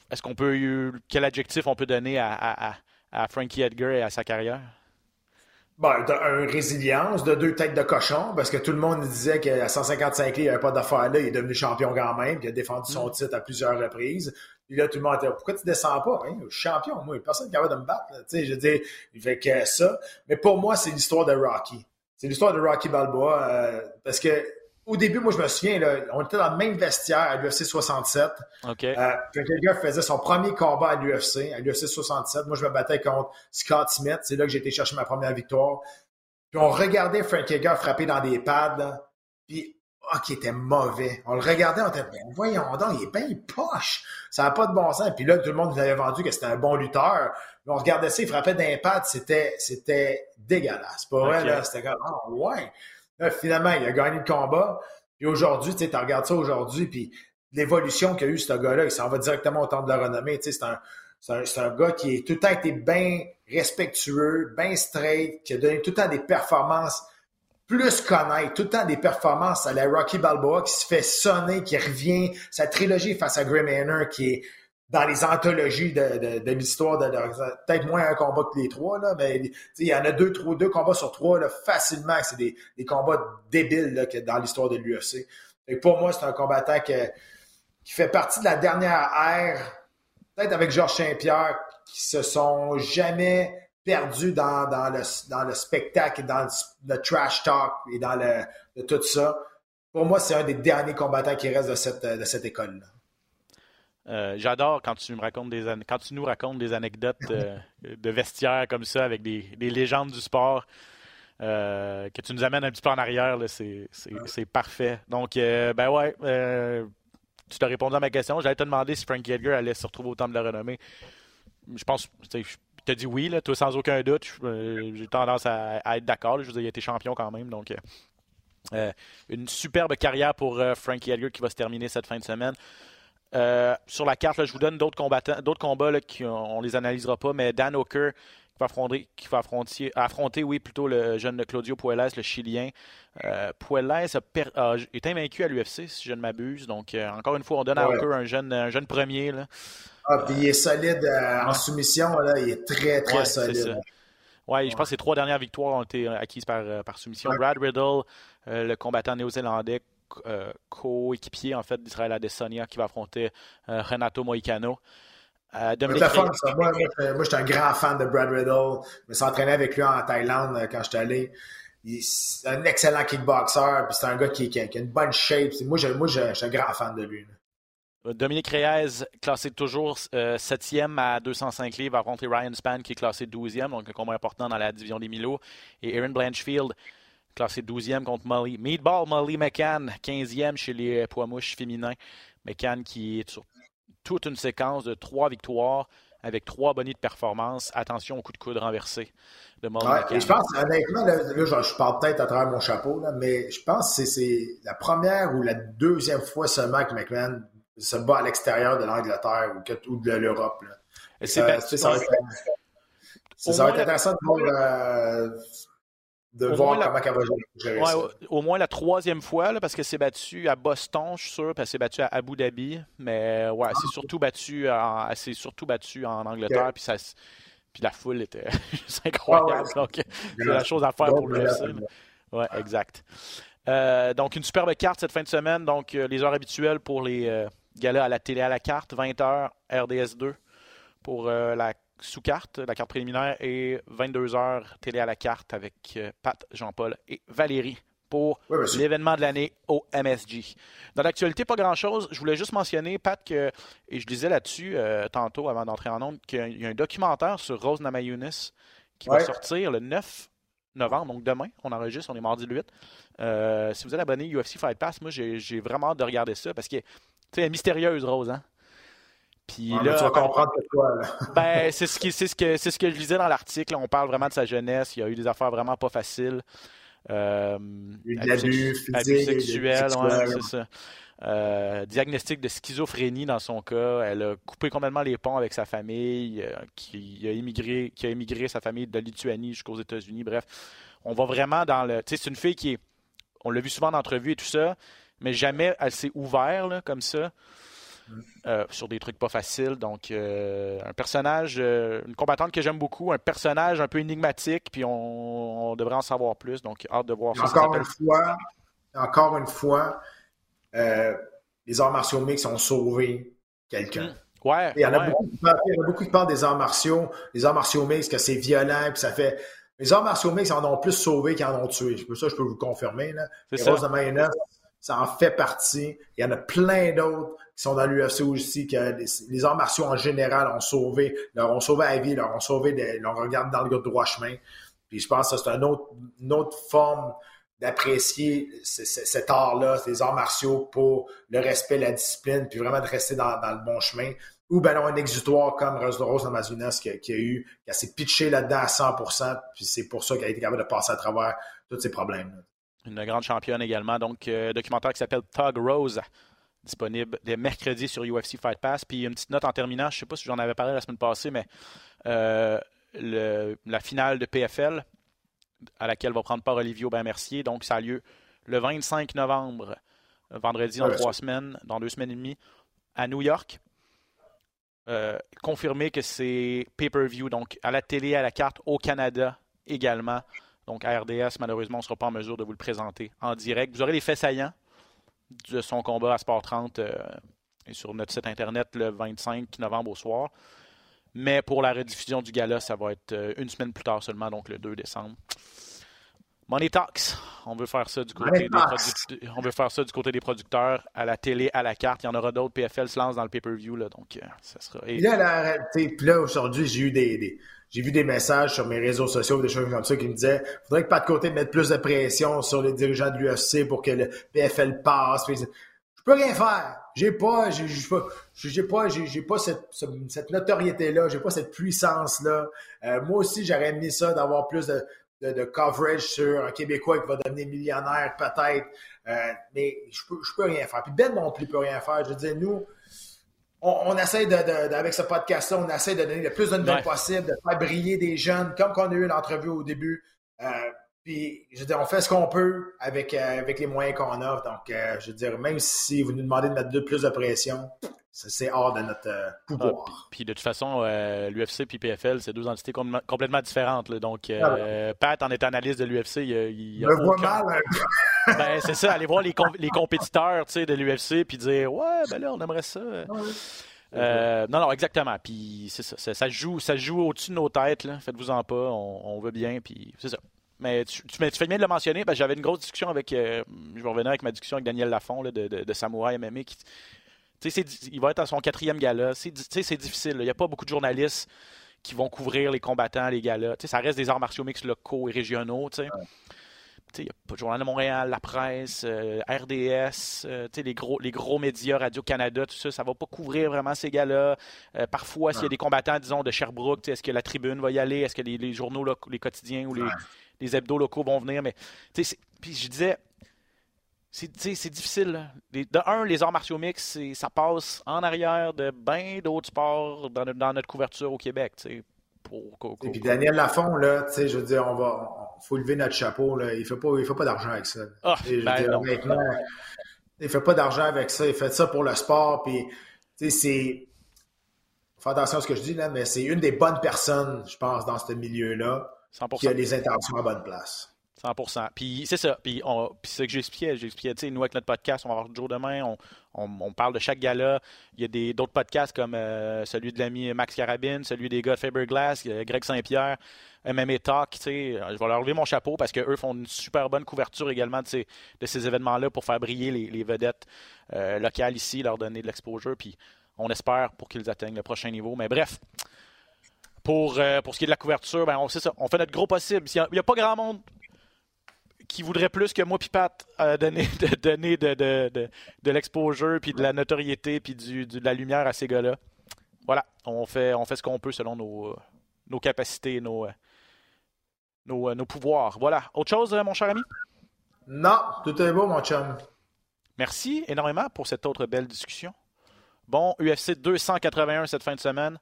est-ce qu'on peut. Quel adjectif on peut donner à Frankie Edgar et à sa carrière? Ben, une résilience, de deux têtes de cochon, parce que tout le monde disait qu'à 155 livres, il n'y avait pas d'affaire là, il est devenu champion quand même, il a défendu son mm. titre à plusieurs reprises. Puis là, tout le monde était pourquoi tu descends pas? Hein? Je suis champion, moi, personne qui avait de me battre. Tu sais, je dis, il fait que ça. Mais pour moi, c'est l'histoire de Rocky. C'est l'histoire de Rocky Balboa, euh, parce que au début, moi, je me souviens, là, on était dans le même vestiaire à l'UFC 67. OK. Euh, quelqu'un faisait son premier combat à l'UFC, à l'UFC 67. Moi, je me battais contre Scott Smith. C'est là que j'ai été chercher ma première victoire. Puis on regardait Frank Edgar frapper dans des pads. Puis, ah, qui était mauvais. On le regardait, on était, ben, voyons donc, il est bien poche. Ça n'a pas de bon sens. Puis là, tout le monde nous avait vendu que c'était un bon lutteur. Puis on regardait ça, il frappait pad, c'était, c'était dégueulasse. Pas vrai, là. C'était comme, ah, ouais. Finalement, il a gagné le combat. Puis aujourd'hui, tu sais, regardes ça aujourd'hui, puis l'évolution qu'a eu ce gars-là, il s'en va directement au temple de la renommée. Tu sais, c'est un, c'est un, gars qui est tout le temps été bien respectueux, bien straight, qui a donné tout le temps des performances plus connaître, tout le temps des performances à la Rocky Balboa qui se fait sonner, qui revient, sa trilogie face à Grim Manor qui est dans les anthologies de, de, l'histoire de, peut-être moins un combat que les trois, là, mais il y en a deux, deux combats sur trois là, facilement. C'est des, des, combats débiles là, que dans l'histoire de l'UFC. Pour moi, c'est un combattant qui fait partie de la dernière ère, peut-être avec Georges Saint-Pierre, qui se sont jamais perdus dans, dans, le, dans le spectacle et dans le, trash talk et dans le, tout ça. Pour moi, c'est un des derniers combattants qui reste de cette, de cette école-là. Euh, j'adore quand tu me racontes des quand tu nous racontes des anecdotes euh, de vestiaire comme ça avec des, légendes du sport. Euh, que tu nous amènes un petit peu en arrière, c'est parfait. Donc, ben ouais, tu t'as répondu à ma question. J'allais te demander si Frank Edgar allait se retrouver au temps de la renommée. Je pense, tu as dit oui, là, toi sans aucun doute. J'ai tendance à, être d'accord. Je veux dire, il a été champion quand même. Donc, une superbe carrière pour Frankie Edgar qui va se terminer cette fin de semaine. Euh, sur la carte, je vous donne d'autres combattants, d'autres combats là, qui on les analysera pas, mais Dan Hooker qui va affronter, qui va affronter, affronter oui, plutôt le jeune Claudio Puelles, le Chilien. Euh, Puelles a, été invaincu à l'UFC, si je ne m'abuse. Donc, euh, encore une fois, on donne à Hooker un jeune, un jeune premier. Là. Ah, puis il est solide euh, en soumission, là. il est très, très solide. Oui, je pense que ses trois dernières victoires ont été acquises par, par soumission. Brad Riddle, le combattant néo-zélandais, coéquipier en fait d'Israël Adesanya qui va affronter euh, Renato Moicano. Euh, moi, moi, j'étais un grand fan de Brad Riddle. Je me suis entraîné avec lui en Thaïlande quand j'étais allé. C'est un excellent kickboxer, puis c'est un gars qui, a une bonne shape. Moi, je, moi, je, suis un grand fan de lui. Dominique Reyes, classé toujours 7e à 205 livres, va affronter Ryan Span, qui est classé 12e, donc un combat important dans la division des Milo. Et Aaron Blanchfield, classé 12e contre Molly. Meatball Molly McCann, 15e chez les poids mouches féminins. McCann qui est sur toute une séquence de trois victoires avec trois bonnies de performance. Attention au coup de coude renversé de Molly McCann. Je pense, honnêtement, là, je, parle peut-être à travers mon chapeau, mais je pense que c'est la première ou la deuxième fois seulement que McMahon se bat à l'extérieur de l'Angleterre ou, de l'Europe. C'est ça, ça, va être, intéressant de voir euh, de voir comment elle va. Au moins la troisième fois, là, parce que c'est battu à Boston, je suis sûr, parce que c'est battu à Abu Dhabi. Mais ouais, c'est surtout battu en, surtout battu en Angleterre. Puis, ça, puis la foule était incroyable. Ah donc, c'est la chose à faire pour l'UFC. Ouais, exact. Euh, donc, une superbe carte cette fin de semaine. Donc, euh, les heures habituelles pour les euh, galas à la télé à la carte, 20h, RDS2 pour la sous carte, la carte préliminaire, et 22 heures télé à la carte avec euh, Pat, Jean-Paul et Valérie pour l'événement de l'année au MSG. Dans l'actualité, pas grand-chose. Je voulais juste mentionner, Pat, que, et je disais là-dessus euh, tantôt avant d'entrer en ondes, qu'il y a un documentaire sur Rose Namajunas qui va sortir le 9 novembre, donc demain. On enregistre, on est mardi le 8. Euh, si vous êtes abonné UFC Fight Pass, moi, j'ai vraiment hâte de regarder ça parce que, tu sais, mystérieuse, Rose, hein? Puis là, tu vas comprendre pourquoi. ben, c'est ce, ce, que, ce que je lisais dans l'article. On parle vraiment de sa jeunesse. Il y a eu des affaires vraiment pas faciles. Euh, abus, sexuel, c'est ça. Euh, diagnostic de schizophrénie dans son cas. Elle a coupé complètement les ponts avec sa famille, euh, qui, a immigré, qui a immigré sa famille de Lituanie jusqu'aux États-Unis. Bref, on va vraiment dans le. Tu sais, c'est une fille qui est. On l'a vu souvent en entrevue et tout ça, mais jamais elle s'est ouverte comme ça. Euh, sur des trucs pas faciles. Donc, euh, un personnage, euh, une combattante que j'aime beaucoup, un personnage un peu énigmatique, puis on, devrait en savoir plus. Donc, hâte de voir ça. Encore une fois, encore une fois, les arts martiaux mix ont sauvé quelqu'un. Mm. Ouais, il, y en a beaucoup, il y a beaucoup qui parlent des arts martiaux, les arts martiaux mix, que c'est violent, puis ça fait. Les arts martiaux mix en ont plus sauvé qu'ils en ont tué. Ça, je peux vous confirmer. Là. Les ça. de ça en fait partie. Il y en a plein d'autres qui sont dans l'UFC aussi, que les, arts martiaux en général ont sauvé, leur ont sauvé la vie, leur ont sauvé, des, leur dans le droit chemin. Puis je pense que c'est une autre, forme d'apprécier cet art-là, ces arts martiaux pour le respect, la discipline, puis vraiment de rester dans, le bon chemin. Ou ben un exutoire comme Rose, Rose Amazonas qui, a eu, qui s'est pitché là-dedans à 100%, puis c'est pour ça qu'elle a été capable de passer à travers tous ces problèmes. -là. Une grande championne également. Donc, euh, documentaire qui s'appelle Tug Rose, disponible dès mercredi sur UFC Fight Pass. Puis, une petite note en terminant, je ne sais pas si j'en avais parlé la semaine passée, mais euh, la finale de PFL, à laquelle va prendre part Olivier Aubin-Mercier, donc ça a lieu le 25 novembre, vendredi dans trois semaines, dans deux semaines et demie, à New York. Euh, confirmé que c'est pay-per-view, donc à la télé, à la carte, au Canada également. Donc, à RDS, malheureusement, on ne sera pas en mesure de vous le présenter en direct. Vous aurez les faits saillants de son combat à Sport 30 euh, et sur notre site internet le 25 novembre au soir. Mais pour la rediffusion du gala, ça va être euh, une semaine plus tard seulement, donc le 2 décembre. Money Talks. On veut faire ça du côté des on veut faire ça du côté des producteurs à la télé, à la carte. Il y en aura d'autres. PFL se lance dans le pay-per-view là, donc euh, ça sera. Et... Là, là aujourd'hui, j'ai eu des, j'ai vu des messages sur mes réseaux sociaux, des choses comme ça qui me disaient, faudrait que pas de côté mette plus de pression sur les dirigeants de l'UFC pour que le PFL passe. Je peux rien faire. J'ai pas, j'ai pas, j'ai pas, j'ai pas cette, cette notoriété là, j'ai pas cette puissance là. Euh, moi aussi, j'aurais mis ça d'avoir plus de, de, coverage sur un Québécois qui va devenir millionnaire, peut-être. Euh, mais je peux, je peux rien faire. Puis Ben non plus peut rien faire. Je veux dire, nous, on, on essaie de, avec ce podcast-là, on essaie de donner le plus de nouvelles possible, de faire briller des jeunes, comme qu'on a eu l'entrevue au début. Euh, puis, je veux dire, on fait ce qu'on peut avec, euh, avec les moyens qu'on a. Donc, je veux dire, même si vous nous demandez de mettre de, plus de pression, c'est hors de notre euh, pouvoir. Ah, puis de toute façon, euh, l'UFC et PFL, c'est deux entités complètement différentes. Donc, euh, ah Pat, en étant analyste de l'UFC, il, il, a. voit mal. ben, c'est ça, aller voir les, les compétiteurs de l'UFC puis dire Ouais, ben là, on aimerait ça. Ah non, non, exactement. Puis c'est ça, ça, joue, ça joue au-dessus de nos têtes. Faites-vous-en pas, on, veut bien. Puis c'est ça. Mais tu, tu, fais bien de le mentionner. J'avais une grosse discussion avec. je vais revenir avec ma discussion avec Daniel Lafont de, de, de Samouraï MMA qui, il va être à son quatrième gala. C'est difficile. Il n'y a pas beaucoup de journalistes qui vont couvrir les combattants, les galas. ça reste des arts martiaux mix locaux et régionaux. Il n'y a pas de Journal de Montréal, la presse, euh, RDS, euh, les, gros, les gros médias, Radio-Canada, tout ça, ça ne va pas couvrir vraiment ces gars-là. Euh, parfois, s'il y a des combattants, disons, de Sherbrooke, est-ce que la tribune va y aller? Est-ce que les, journaux, les quotidiens ou les, les hebdos locaux vont venir? Mais, puis je disais, c'est difficile. De un, les arts martiaux mix, ça passe en arrière de bien d'autres sports dans, notre couverture au Québec. Pour, Et puis Daniel Lafont, là, je veux dire, on va, faut lever notre chapeau. Là. Il ne fait pas, il fait pas d'argent avec ça. Ah, ben il fait pas d'argent avec ça. Il fait ça pour le sport. Puis, c'est. Faut attention à ce que je dis, là, mais c'est une des bonnes personnes, je pense, dans ce milieu-là, qui a les intentions à bonne place. 100 Puis c'est ça. Puis, c'est ce que j'expliquais. J'expliquais, nous, avec notre podcast, on va avoir jour demain, on, parle de chaque gala. Il y a d'autres podcasts comme euh, celui de l'ami Max Carabine, celui des gars de Faberglass, Greg Saint-Pierre, MMA Talk. Sais, je vais leur lever mon chapeau parce qu'eux font une super bonne couverture également de ces, de ces événements-là pour faire briller les, vedettes euh, locales ici, leur donner de l'exposure. Puis on espère pour qu'ils atteignent le prochain niveau. Mais bref. Pour, euh, ce qui est de la couverture, ben on, on fait notre gros possible. Il n'y a, pas grand monde qui voudrait plus que moi puis Pat euh, donner, de, donner de, de, de, l'exposure, puis de la notoriété, puis du, de la lumière à ces gars-là. Voilà, on fait, on fait ce qu'on peut selon nos, nos capacités, nos, nos, nos pouvoirs. Voilà. Autre chose, mon cher ami? Non, tout est beau, mon chum. Merci énormément pour cette autre belle discussion. Bon, UFC 281 cette fin de semaine.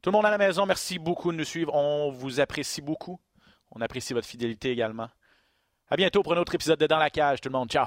Tout le monde à la maison, merci beaucoup de nous suivre. On vous apprécie beaucoup. On apprécie votre fidélité également. À bientôt pour un autre épisode de Dans la cage, tout le monde. Ciao!